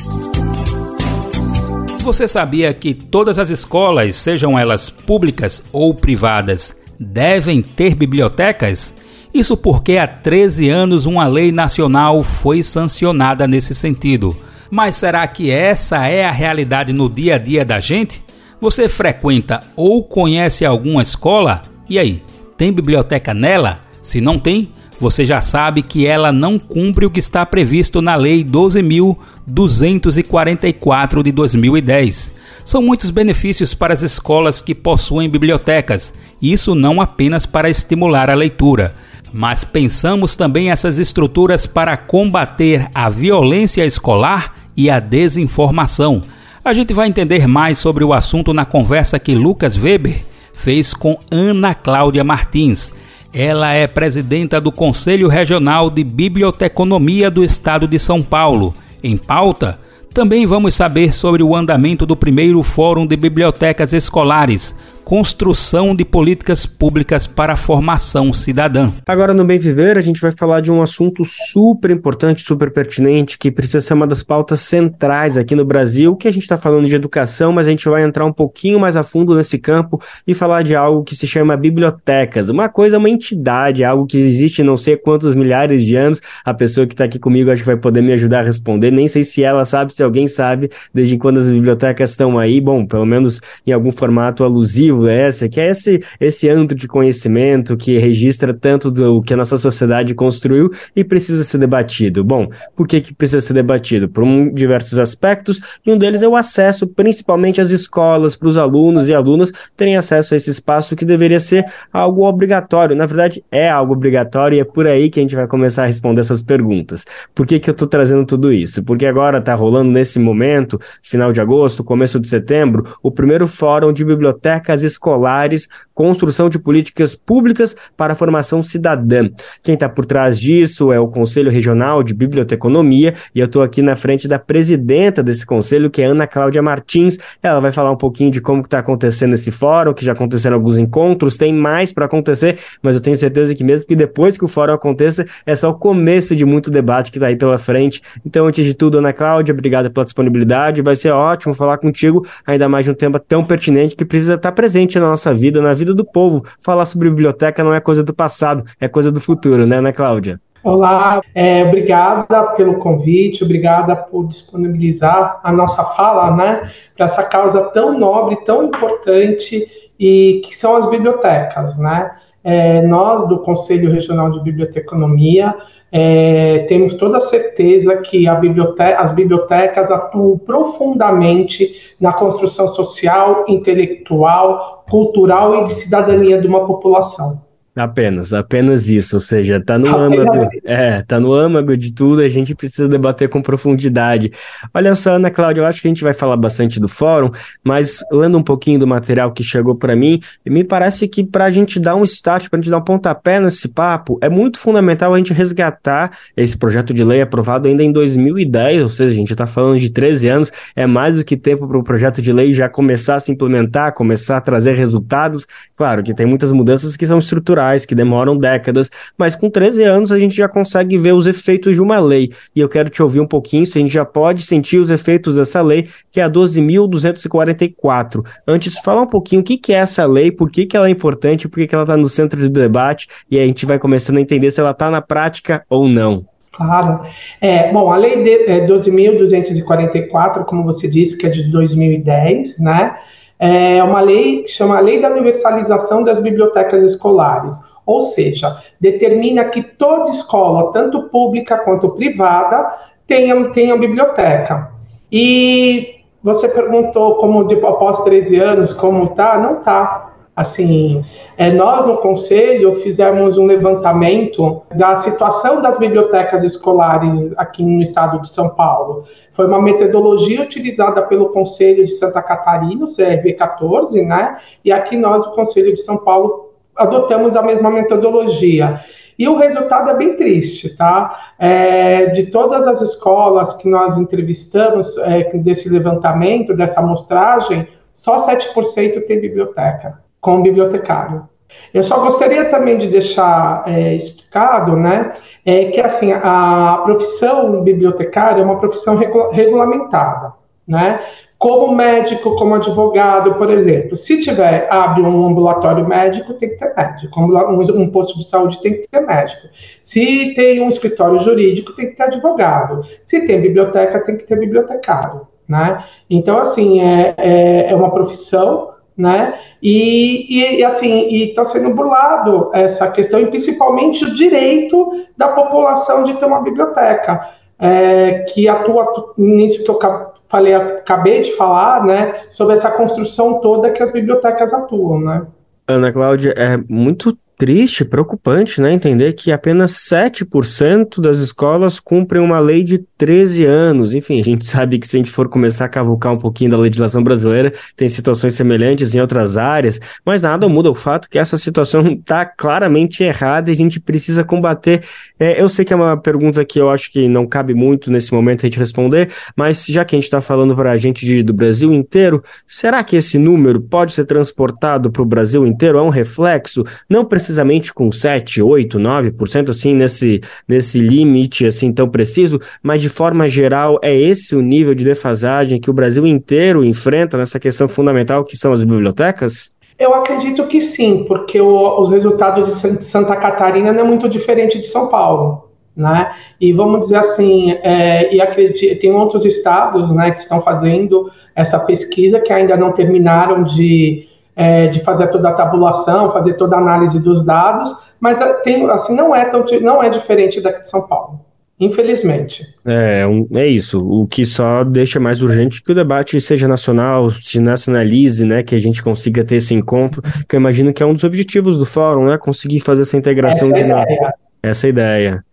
Você sabia que todas as escolas, sejam elas públicas ou privadas, devem ter bibliotecas? Isso porque há 13 anos uma lei nacional foi sancionada nesse sentido. Mas será que essa é a realidade no dia a dia da gente? Você frequenta ou conhece alguma escola? E aí, tem biblioteca nela? Se não tem, você já sabe que ela não cumpre o que está previsto na Lei 12.244 de 2010. São muitos benefícios para as escolas que possuem bibliotecas, isso não apenas para estimular a leitura, mas pensamos também essas estruturas para combater a violência escolar e a desinformação. A gente vai entender mais sobre o assunto na conversa que Lucas Weber fez com Ana Cláudia Martins ela é presidenta do Conselho Regional de Biblioteconomia do Estado de São Paulo. Em pauta, também vamos saber sobre o andamento do primeiro Fórum de Bibliotecas Escolares, construção de políticas públicas para a formação cidadã. Agora no Bem Viver a gente vai falar de um assunto super importante, super pertinente, que precisa ser uma das pautas centrais aqui no Brasil, que a gente está falando de educação, mas a gente vai entrar um pouquinho mais a fundo nesse campo e falar de algo que se chama bibliotecas. Uma coisa, uma entidade, algo que existe não sei quantos milhares de anos. A pessoa que está aqui comigo acho que vai poder me ajudar a responder. Nem sei se ela sabe, se alguém sabe, desde quando as bibliotecas estão aí. Bom, pelo menos em algum formato alusivo essa, que é esse, esse antro de conhecimento que registra tanto do que a nossa sociedade construiu e precisa ser debatido. Bom, por que, que precisa ser debatido? Por um, diversos aspectos, e um deles é o acesso, principalmente às escolas, para os alunos e alunas terem acesso a esse espaço que deveria ser algo obrigatório. Na verdade, é algo obrigatório e é por aí que a gente vai começar a responder essas perguntas. Por que, que eu estou trazendo tudo isso? Porque agora está rolando nesse momento, final de agosto, começo de setembro, o primeiro fórum de bibliotecas escolares, construção de políticas públicas para a formação cidadã. Quem está por trás disso é o Conselho Regional de Biblioteconomia e eu estou aqui na frente da presidenta desse conselho, que é Ana Cláudia Martins. Ela vai falar um pouquinho de como está acontecendo esse fórum, que já aconteceram alguns encontros, tem mais para acontecer, mas eu tenho certeza que mesmo que depois que o fórum aconteça, é só o começo de muito debate que está aí pela frente. Então, antes de tudo, Ana Cláudia, obrigada pela disponibilidade. Vai ser ótimo falar contigo, ainda mais de um tema tão pertinente que precisa estar tá presente presente na nossa vida, na vida do povo. Falar sobre biblioteca não é coisa do passado, é coisa do futuro, né, né Cláudia? Olá, é, obrigada pelo convite, obrigada por disponibilizar a nossa fala, né, para essa causa tão nobre, tão importante e que são as bibliotecas, né. É, nós do Conselho Regional de Biblioteconomia é, temos toda a certeza que biblioteca, as bibliotecas atuam profundamente na construção social, intelectual, cultural e de cidadania de uma população. Apenas, apenas isso, ou seja, tá no âmago, é, tá no âmago de tudo, a gente precisa debater com profundidade. Olha só, Ana Cláudia, eu acho que a gente vai falar bastante do fórum, mas lendo um pouquinho do material que chegou para mim, me parece que para a gente dar um start, para a gente dar um pontapé nesse papo, é muito fundamental a gente resgatar esse projeto de lei aprovado ainda em 2010, ou seja, a gente está falando de 13 anos, é mais do que tempo para o projeto de lei já começar a se implementar, começar a trazer resultados. Claro que tem muitas mudanças que são estruturais que demoram décadas, mas com 13 anos a gente já consegue ver os efeitos de uma lei. E eu quero te ouvir um pouquinho se a gente já pode sentir os efeitos dessa lei, que é a 12.244. Antes, fala um pouquinho o que, que é essa lei, por que, que ela é importante, por que, que ela está no centro de debate, e a gente vai começando a entender se ela está na prática ou não. Claro. É, bom, a lei de, é, 12.244, como você disse, que é de 2010, né? É uma lei que chama Lei da Universalização das Bibliotecas Escolares. Ou seja, determina que toda escola, tanto pública quanto privada, tenha, tenha biblioteca. E você perguntou como de, após 13 anos, como tá? Não tá. Assim, é, nós no Conselho fizemos um levantamento da situação das bibliotecas escolares aqui no estado de São Paulo. Foi uma metodologia utilizada pelo Conselho de Santa Catarina, o CRB 14, né? E aqui nós, o Conselho de São Paulo, adotamos a mesma metodologia. E o resultado é bem triste, tá? É, de todas as escolas que nós entrevistamos é, desse levantamento, dessa amostragem, só 7% tem biblioteca com o bibliotecário. Eu só gostaria também de deixar é, explicado, né, é que assim a profissão bibliotecária é uma profissão regulamentada, né? Como médico, como advogado, por exemplo, se tiver abre um ambulatório médico, tem que ter médico. Um, um posto de saúde tem que ter médico. Se tem um escritório jurídico, tem que ter advogado. Se tem biblioteca, tem que ter bibliotecário, né? Então assim é, é, é uma profissão né? E, e assim, está sendo burlado essa questão, e principalmente o direito da população de ter uma biblioteca, é, que atua nisso que eu falei, acabei de falar, né? Sobre essa construção toda que as bibliotecas atuam, né? Ana Cláudia, é muito triste, preocupante, né? Entender que apenas 7% das escolas cumprem uma lei de 13 anos. Enfim, a gente [LAUGHS] sabe que se a gente for começar a cavucar um pouquinho da legislação brasileira, tem situações semelhantes em outras áreas, mas nada muda o fato que essa situação está [LAUGHS] claramente errada e a gente precisa combater. É, eu sei que é uma pergunta que eu acho que não cabe muito nesse momento a gente responder, mas já que a gente está falando para a gente de, do Brasil inteiro, será que esse número pode ser transportado para o Brasil inteiro? É um reflexo? Não precisa precisamente com 7, 8, 9%, assim, nesse, nesse limite assim tão preciso, mas de forma geral é esse o nível de defasagem que o Brasil inteiro enfrenta nessa questão fundamental que são as bibliotecas? Eu acredito que sim, porque o, os resultados de Santa Catarina não é muito diferente de São Paulo. Né? E vamos dizer assim, é, e acredito, tem outros estados né, que estão fazendo essa pesquisa que ainda não terminaram de, é, de fazer toda a tabulação, fazer toda a análise dos dados, mas é, tem, assim, não é tão, não é diferente daqui de São Paulo. Infelizmente. É, um, é isso. O que só deixa mais urgente que o debate seja nacional, se nacionalize, né? Que a gente consiga ter esse encontro, que eu imagino que é um dos objetivos do fórum, né? Conseguir fazer essa integração essa de ideia. Essa ideia.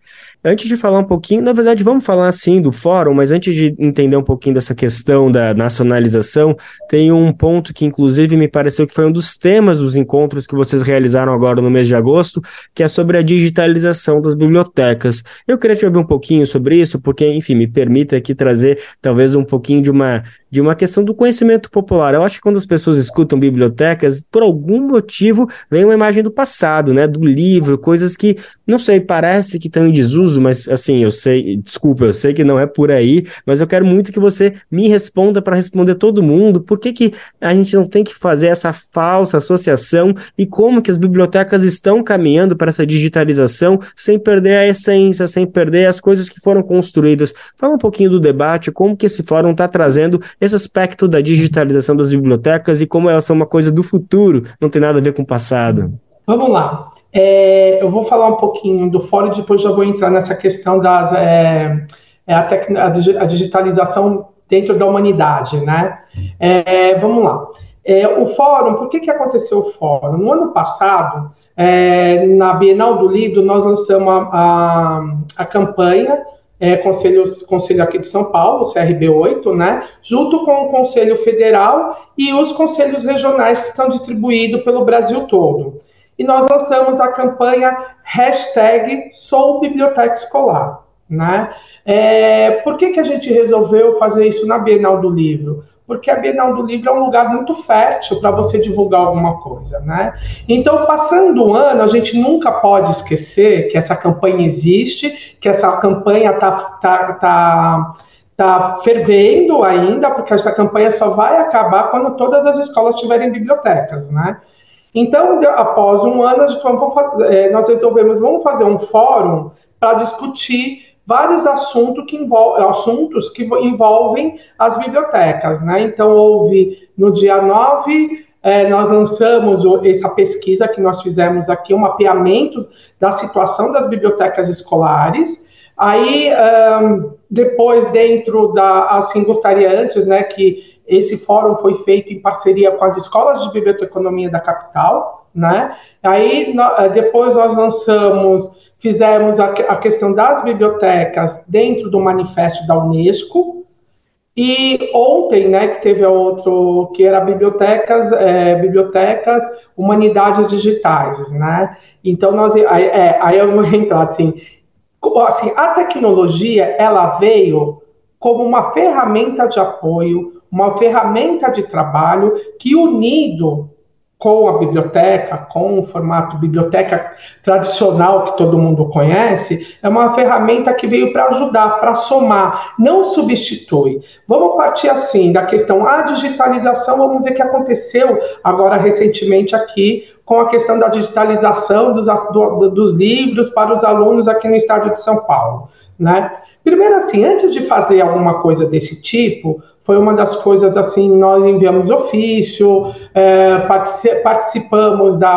Antes de falar um pouquinho, na verdade, vamos falar assim do fórum, mas antes de entender um pouquinho dessa questão da nacionalização, tem um ponto que, inclusive, me pareceu que foi um dos temas dos encontros que vocês realizaram agora no mês de agosto, que é sobre a digitalização das bibliotecas. Eu queria te ouvir um pouquinho sobre isso, porque, enfim, me permita aqui trazer talvez um pouquinho de uma de uma questão do conhecimento popular. Eu acho que quando as pessoas escutam bibliotecas, por algum motivo, vem uma imagem do passado, né? Do livro, coisas que, não sei, parece que estão em desuso, mas assim, eu sei, desculpa, eu sei que não é por aí, mas eu quero muito que você me responda para responder todo mundo. Por que, que a gente não tem que fazer essa falsa associação e como que as bibliotecas estão caminhando para essa digitalização sem perder a essência, sem perder as coisas que foram construídas? Fala um pouquinho do debate, como que esse fórum está trazendo esse aspecto da digitalização das bibliotecas e como elas são uma coisa do futuro, não tem nada a ver com o passado. Vamos lá. É, eu vou falar um pouquinho do fórum e depois já vou entrar nessa questão das é, é a, tec, a, digitalização dentro da humanidade, né? É, vamos lá. É, o fórum, por que, que aconteceu o fórum? No ano passado, é, na Bienal do Livro, nós lançamos a, a, a campanha é, conselho, conselho aqui de São Paulo, CRB8, né, junto com o Conselho Federal e os conselhos regionais que estão distribuídos pelo Brasil todo. E nós lançamos a campanha hashtag Sou Biblioteca Escolar. Né? É, por que, que a gente resolveu fazer isso na Bienal do Livro? Porque a Bienal do Livro é um lugar muito fértil para você divulgar alguma coisa, né? Então, passando o ano, a gente nunca pode esquecer que essa campanha existe, que essa campanha está tá, tá, tá fervendo ainda, porque essa campanha só vai acabar quando todas as escolas tiverem bibliotecas, né? Então, após um ano, é, nós resolvemos, vamos fazer um fórum para discutir vários assuntos que, envolvem, assuntos que envolvem as bibliotecas. Né? Então, houve no dia 9, é, nós lançamos essa pesquisa que nós fizemos aqui, um mapeamento da situação das bibliotecas escolares. Aí, um, depois, dentro da, assim, gostaria antes, né, que esse fórum foi feito em parceria com as escolas de biblioteconomia da capital, né? Aí, no, depois nós lançamos fizemos a, a questão das bibliotecas dentro do manifesto da Unesco, e ontem, né, que teve outro, que era bibliotecas, é, bibliotecas, humanidades digitais, né? Então nós, aí, é, aí eu vou entrar assim, assim, a tecnologia ela veio como uma ferramenta de apoio, uma ferramenta de trabalho que unido com a biblioteca, com o formato biblioteca tradicional que todo mundo conhece, é uma ferramenta que veio para ajudar, para somar, não substitui. Vamos partir assim da questão a digitalização, vamos ver o que aconteceu agora recentemente aqui com a questão da digitalização dos, do, dos livros para os alunos aqui no estado de São Paulo, né? Primeiro assim, antes de fazer alguma coisa desse tipo, foi uma das coisas assim, nós enviamos ofício, é, participamos da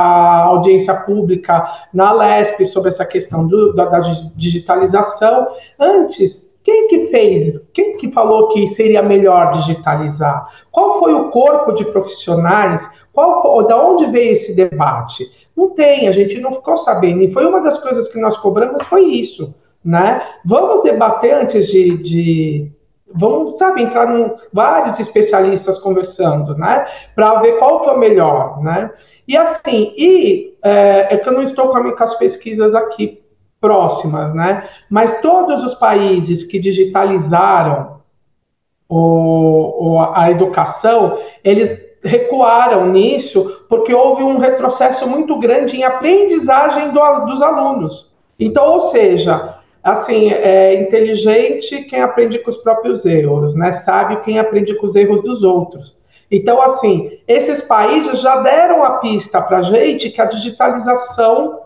audiência pública na LESP sobre essa questão do, da, da, digitalização. Antes, quem que fez? Quem que falou que seria melhor digitalizar? Qual foi o corpo de profissionais? Qual foi, da onde veio esse debate? Não tem, a gente não ficou sabendo. E foi uma das coisas que nós cobramos, foi isso. Né? Vamos debater antes de, de vamos, sabe, entrar em vários especialistas conversando, né, para ver qual que é o melhor, né. E assim, e é, é que eu não estou com, com as pesquisas aqui próximas, né, mas todos os países que digitalizaram o, o, a educação, eles recuaram nisso porque houve um retrocesso muito grande em aprendizagem do, dos alunos. Então, ou seja, assim, é inteligente quem aprende com os próprios erros, né? Sábio quem aprende com os erros dos outros. Então, assim, esses países já deram a pista para a gente que a digitalização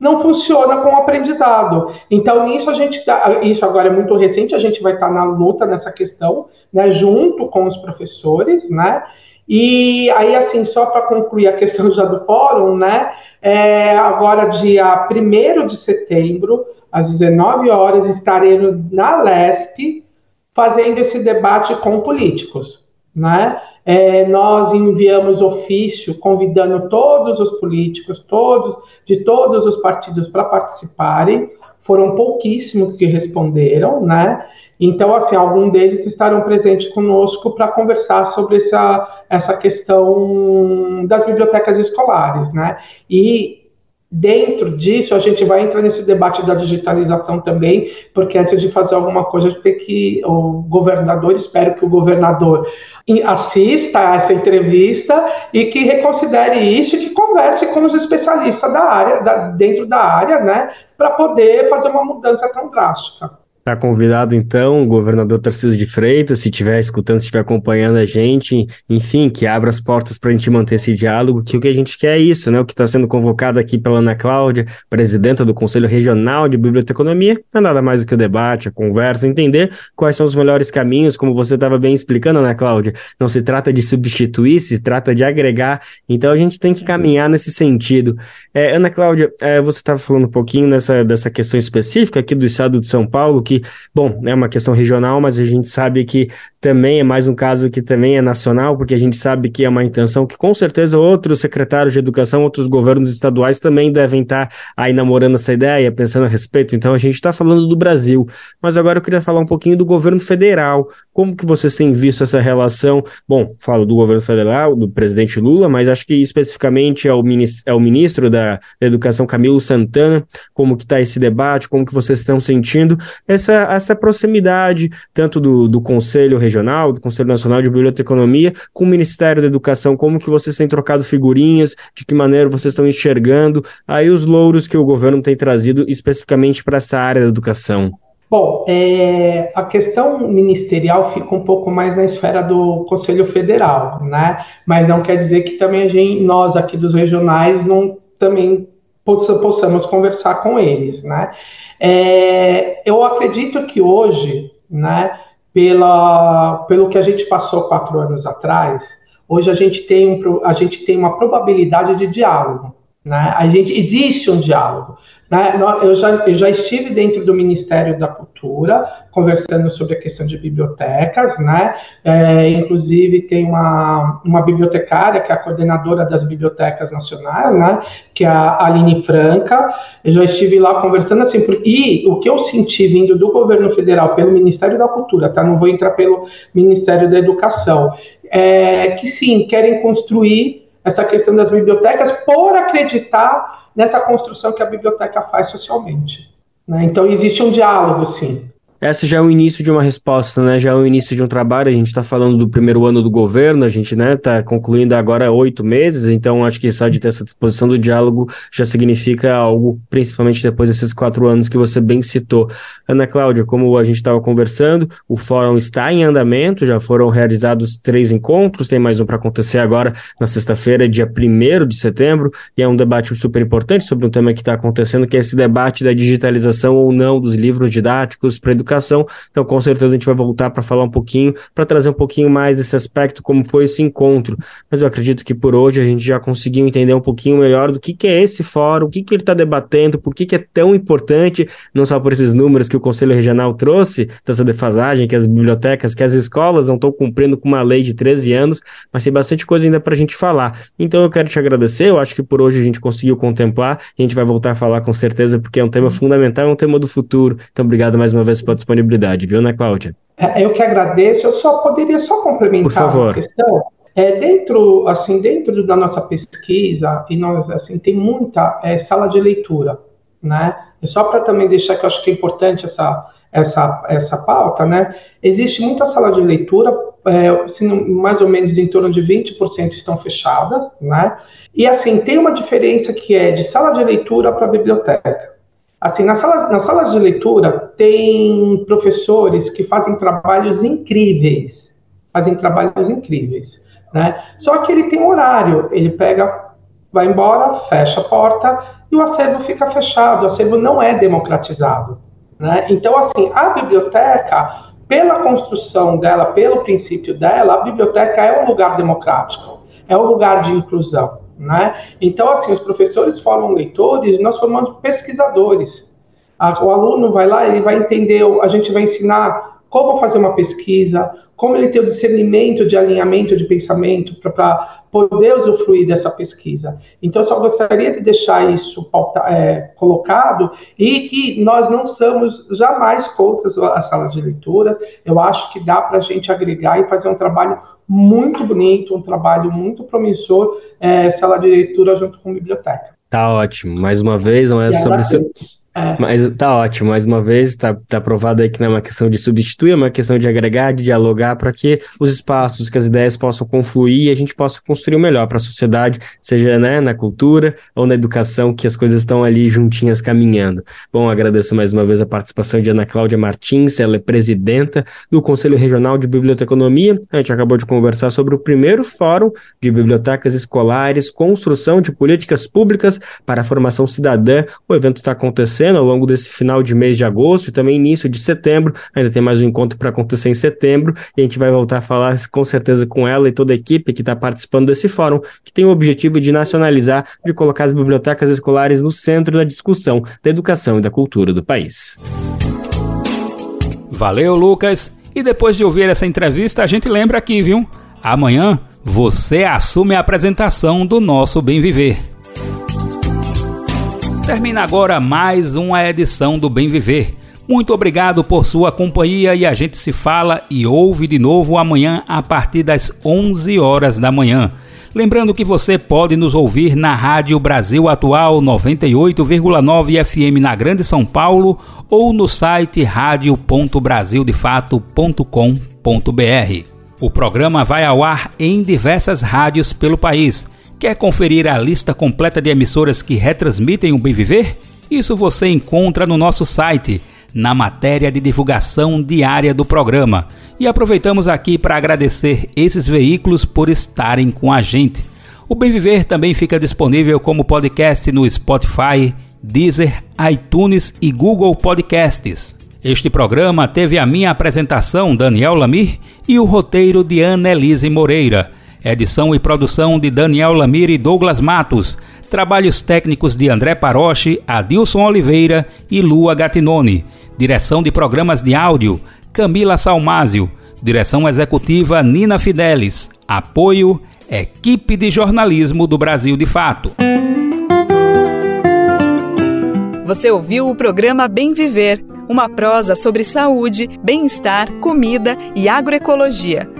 não funciona com o aprendizado. Então, nisso a gente tá, isso agora é muito recente, a gente vai estar tá na luta nessa questão, né, junto com os professores, né? E aí, assim, só para concluir a questão [LAUGHS] já do fórum, né? É, agora, dia 1 de setembro, às 19 horas, estaremos na LESP fazendo esse debate com políticos. Né? É, nós enviamos ofício convidando todos os políticos, todos de todos os partidos para participarem. Foram pouquíssimos que responderam, né? Então, assim, algum deles estarão presentes conosco para conversar sobre essa, essa questão das bibliotecas escolares, né? E Dentro disso, a gente vai entrar nesse debate da digitalização também, porque antes de fazer alguma coisa, a gente tem que. O governador, espero que o governador assista a essa entrevista e que reconsidere isso e que converse com os especialistas da área, da, dentro da área, né, para poder fazer uma mudança tão drástica. Está convidado, então, o governador Tarcísio de Freitas, se estiver escutando, se estiver acompanhando a gente, enfim, que abra as portas para a gente manter esse diálogo, que o que a gente quer é isso, né? O que está sendo convocado aqui pela Ana Cláudia, presidenta do Conselho Regional de Biblioteconomia, é nada mais do que o debate, a conversa, entender quais são os melhores caminhos, como você estava bem explicando, Ana Cláudia. Não se trata de substituir, se trata de agregar, então a gente tem que caminhar nesse sentido. É, Ana Cláudia, é, você estava falando um pouquinho nessa, dessa questão específica aqui do estado de São Paulo, que, bom, é uma questão regional, mas a gente sabe que também é mais um caso que também é nacional, porque a gente sabe que é uma intenção que com certeza outros secretários de educação, outros governos estaduais também devem estar aí namorando essa ideia, pensando a respeito. Então a gente está falando do Brasil, mas agora eu queria falar um pouquinho do governo federal. Como que vocês têm visto essa relação? Bom, falo do governo federal, do presidente Lula, mas acho que especificamente é o, ministro, é o ministro da Educação, Camilo Santana, como que está esse debate, como que vocês estão sentindo. É essa, essa proximidade, tanto do, do Conselho Regional, do Conselho Nacional de Biblioteconomia, com o Ministério da Educação, como que vocês têm trocado figurinhas, de que maneira vocês estão enxergando aí os louros que o governo tem trazido especificamente para essa área da educação. Bom, é, a questão ministerial fica um pouco mais na esfera do Conselho Federal, né? Mas não quer dizer que também a gente, nós aqui dos regionais não também possa, possamos conversar com eles, né? É, eu acredito que hoje, né, pela, pelo que a gente passou quatro anos atrás, hoje a gente tem, um, a gente tem uma probabilidade de diálogo. Né? A gente existe um diálogo. Né? Eu, já, eu já estive dentro do Ministério da Cultura conversando sobre a questão de bibliotecas, né? É, inclusive tem uma, uma bibliotecária que é a coordenadora das bibliotecas nacionais, né? Que é a Aline Franca. Eu já estive lá conversando assim e o que eu senti vindo do governo federal pelo Ministério da Cultura, tá? Não vou entrar pelo Ministério da Educação, é que sim querem construir essa questão das bibliotecas por acreditar nessa construção que a biblioteca faz socialmente. Né? Então, existe um diálogo, sim. Essa já é o início de uma resposta, né? Já é o início de um trabalho. A gente está falando do primeiro ano do governo, a gente né, está concluindo agora oito meses, então acho que só de ter essa disposição do diálogo já significa algo, principalmente depois desses quatro anos que você bem citou. Ana Cláudia, como a gente estava conversando, o fórum está em andamento, já foram realizados três encontros, tem mais um para acontecer agora na sexta-feira, dia 1 de setembro, e é um debate super importante sobre um tema que está acontecendo, que é esse debate da digitalização ou não dos livros didáticos para educação educação. Então, com certeza, a gente vai voltar para falar um pouquinho, para trazer um pouquinho mais desse aspecto, como foi esse encontro. Mas eu acredito que por hoje a gente já conseguiu entender um pouquinho melhor do que, que é esse fórum, o que, que ele está debatendo, por que, que é tão importante, não só por esses números que o Conselho Regional trouxe, dessa defasagem, que as bibliotecas, que as escolas não estão cumprindo com uma lei de 13 anos, mas tem bastante coisa ainda para a gente falar. Então, eu quero te agradecer, eu acho que por hoje a gente conseguiu contemplar, a gente vai voltar a falar com certeza, porque é um tema fundamental, é um tema do futuro. Então, obrigado mais uma vez pela disponibilidade, viu, né, Cláudia? É, eu que agradeço. Eu só poderia só complementar a questão. É, dentro, assim, dentro da nossa pesquisa, e nós, assim, tem muita é, sala de leitura, né? E só para também deixar que eu acho que é importante essa, essa, essa pauta, né? Existe muita sala de leitura, é, mais ou menos em torno de 20% estão fechadas, né? E assim, tem uma diferença que é de sala de leitura para biblioteca. Assim, nas salas, nas salas de leitura, tem professores que fazem trabalhos incríveis. Fazem trabalhos incríveis. Né? Só que ele tem horário. Ele pega, vai embora, fecha a porta e o acervo fica fechado. O acervo não é democratizado. Né? Então, assim, a biblioteca, pela construção dela, pelo princípio dela, a biblioteca é um lugar democrático, é um lugar de inclusão. Né? Então, assim, os professores formam leitores, nós formamos pesquisadores. O aluno vai lá, ele vai entender, a gente vai ensinar como fazer uma pesquisa, como ele ter o discernimento de alinhamento de pensamento poder usufruir dessa pesquisa. Então, só gostaria de deixar isso é, colocado e que nós não somos jamais contra a sala de leitura. Eu acho que dá para a gente agregar e fazer um trabalho muito bonito, um trabalho muito promissor, é, sala de leitura junto com biblioteca. Tá ótimo. Mais uma vez, não é sobre. É. Mas tá ótimo, mais uma vez, tá, tá provado aí que não é uma questão de substituir, é uma questão de agregar, de dialogar, para que os espaços, que as ideias possam confluir e a gente possa construir o melhor para a sociedade, seja né, na cultura ou na educação, que as coisas estão ali juntinhas caminhando. Bom, agradeço mais uma vez a participação de Ana Cláudia Martins, ela é presidenta do Conselho Regional de Biblioteconomia. A gente acabou de conversar sobre o primeiro Fórum de Bibliotecas Escolares, Construção de Políticas Públicas para a Formação Cidadã. O evento está acontecendo acontecendo ao longo desse final de mês de agosto e também início de setembro. Ainda tem mais um encontro para acontecer em setembro e a gente vai voltar a falar com certeza com ela e toda a equipe que está participando desse fórum, que tem o objetivo de nacionalizar, de colocar as bibliotecas escolares no centro da discussão da educação e da cultura do país. Valeu, Lucas. E depois de ouvir essa entrevista, a gente lembra aqui, viu? Amanhã você assume a apresentação do nosso Bem Viver. Termina agora mais uma edição do Bem Viver. Muito obrigado por sua companhia e a gente se fala e ouve de novo amanhã a partir das 11 horas da manhã. Lembrando que você pode nos ouvir na Rádio Brasil Atual 98,9 FM na Grande São Paulo ou no site radio.brasildefato.com.br. O programa vai ao ar em diversas rádios pelo país. Quer conferir a lista completa de emissoras que retransmitem o Bem Viver? Isso você encontra no nosso site na matéria de divulgação diária do programa. E aproveitamos aqui para agradecer esses veículos por estarem com a gente. O Bem Viver também fica disponível como podcast no Spotify, Deezer, iTunes e Google Podcasts. Este programa teve a minha apresentação, Daniel Lamir, e o roteiro de Annelise Moreira. Edição e produção de Daniel Lamir e Douglas Matos. Trabalhos técnicos de André Paroche, Adilson Oliveira e Lua Gatinone. Direção de programas de áudio, Camila Salmásio. Direção executiva, Nina Fidelis. Apoio, Equipe de Jornalismo do Brasil de Fato. Você ouviu o programa Bem Viver, uma prosa sobre saúde, bem-estar, comida e agroecologia.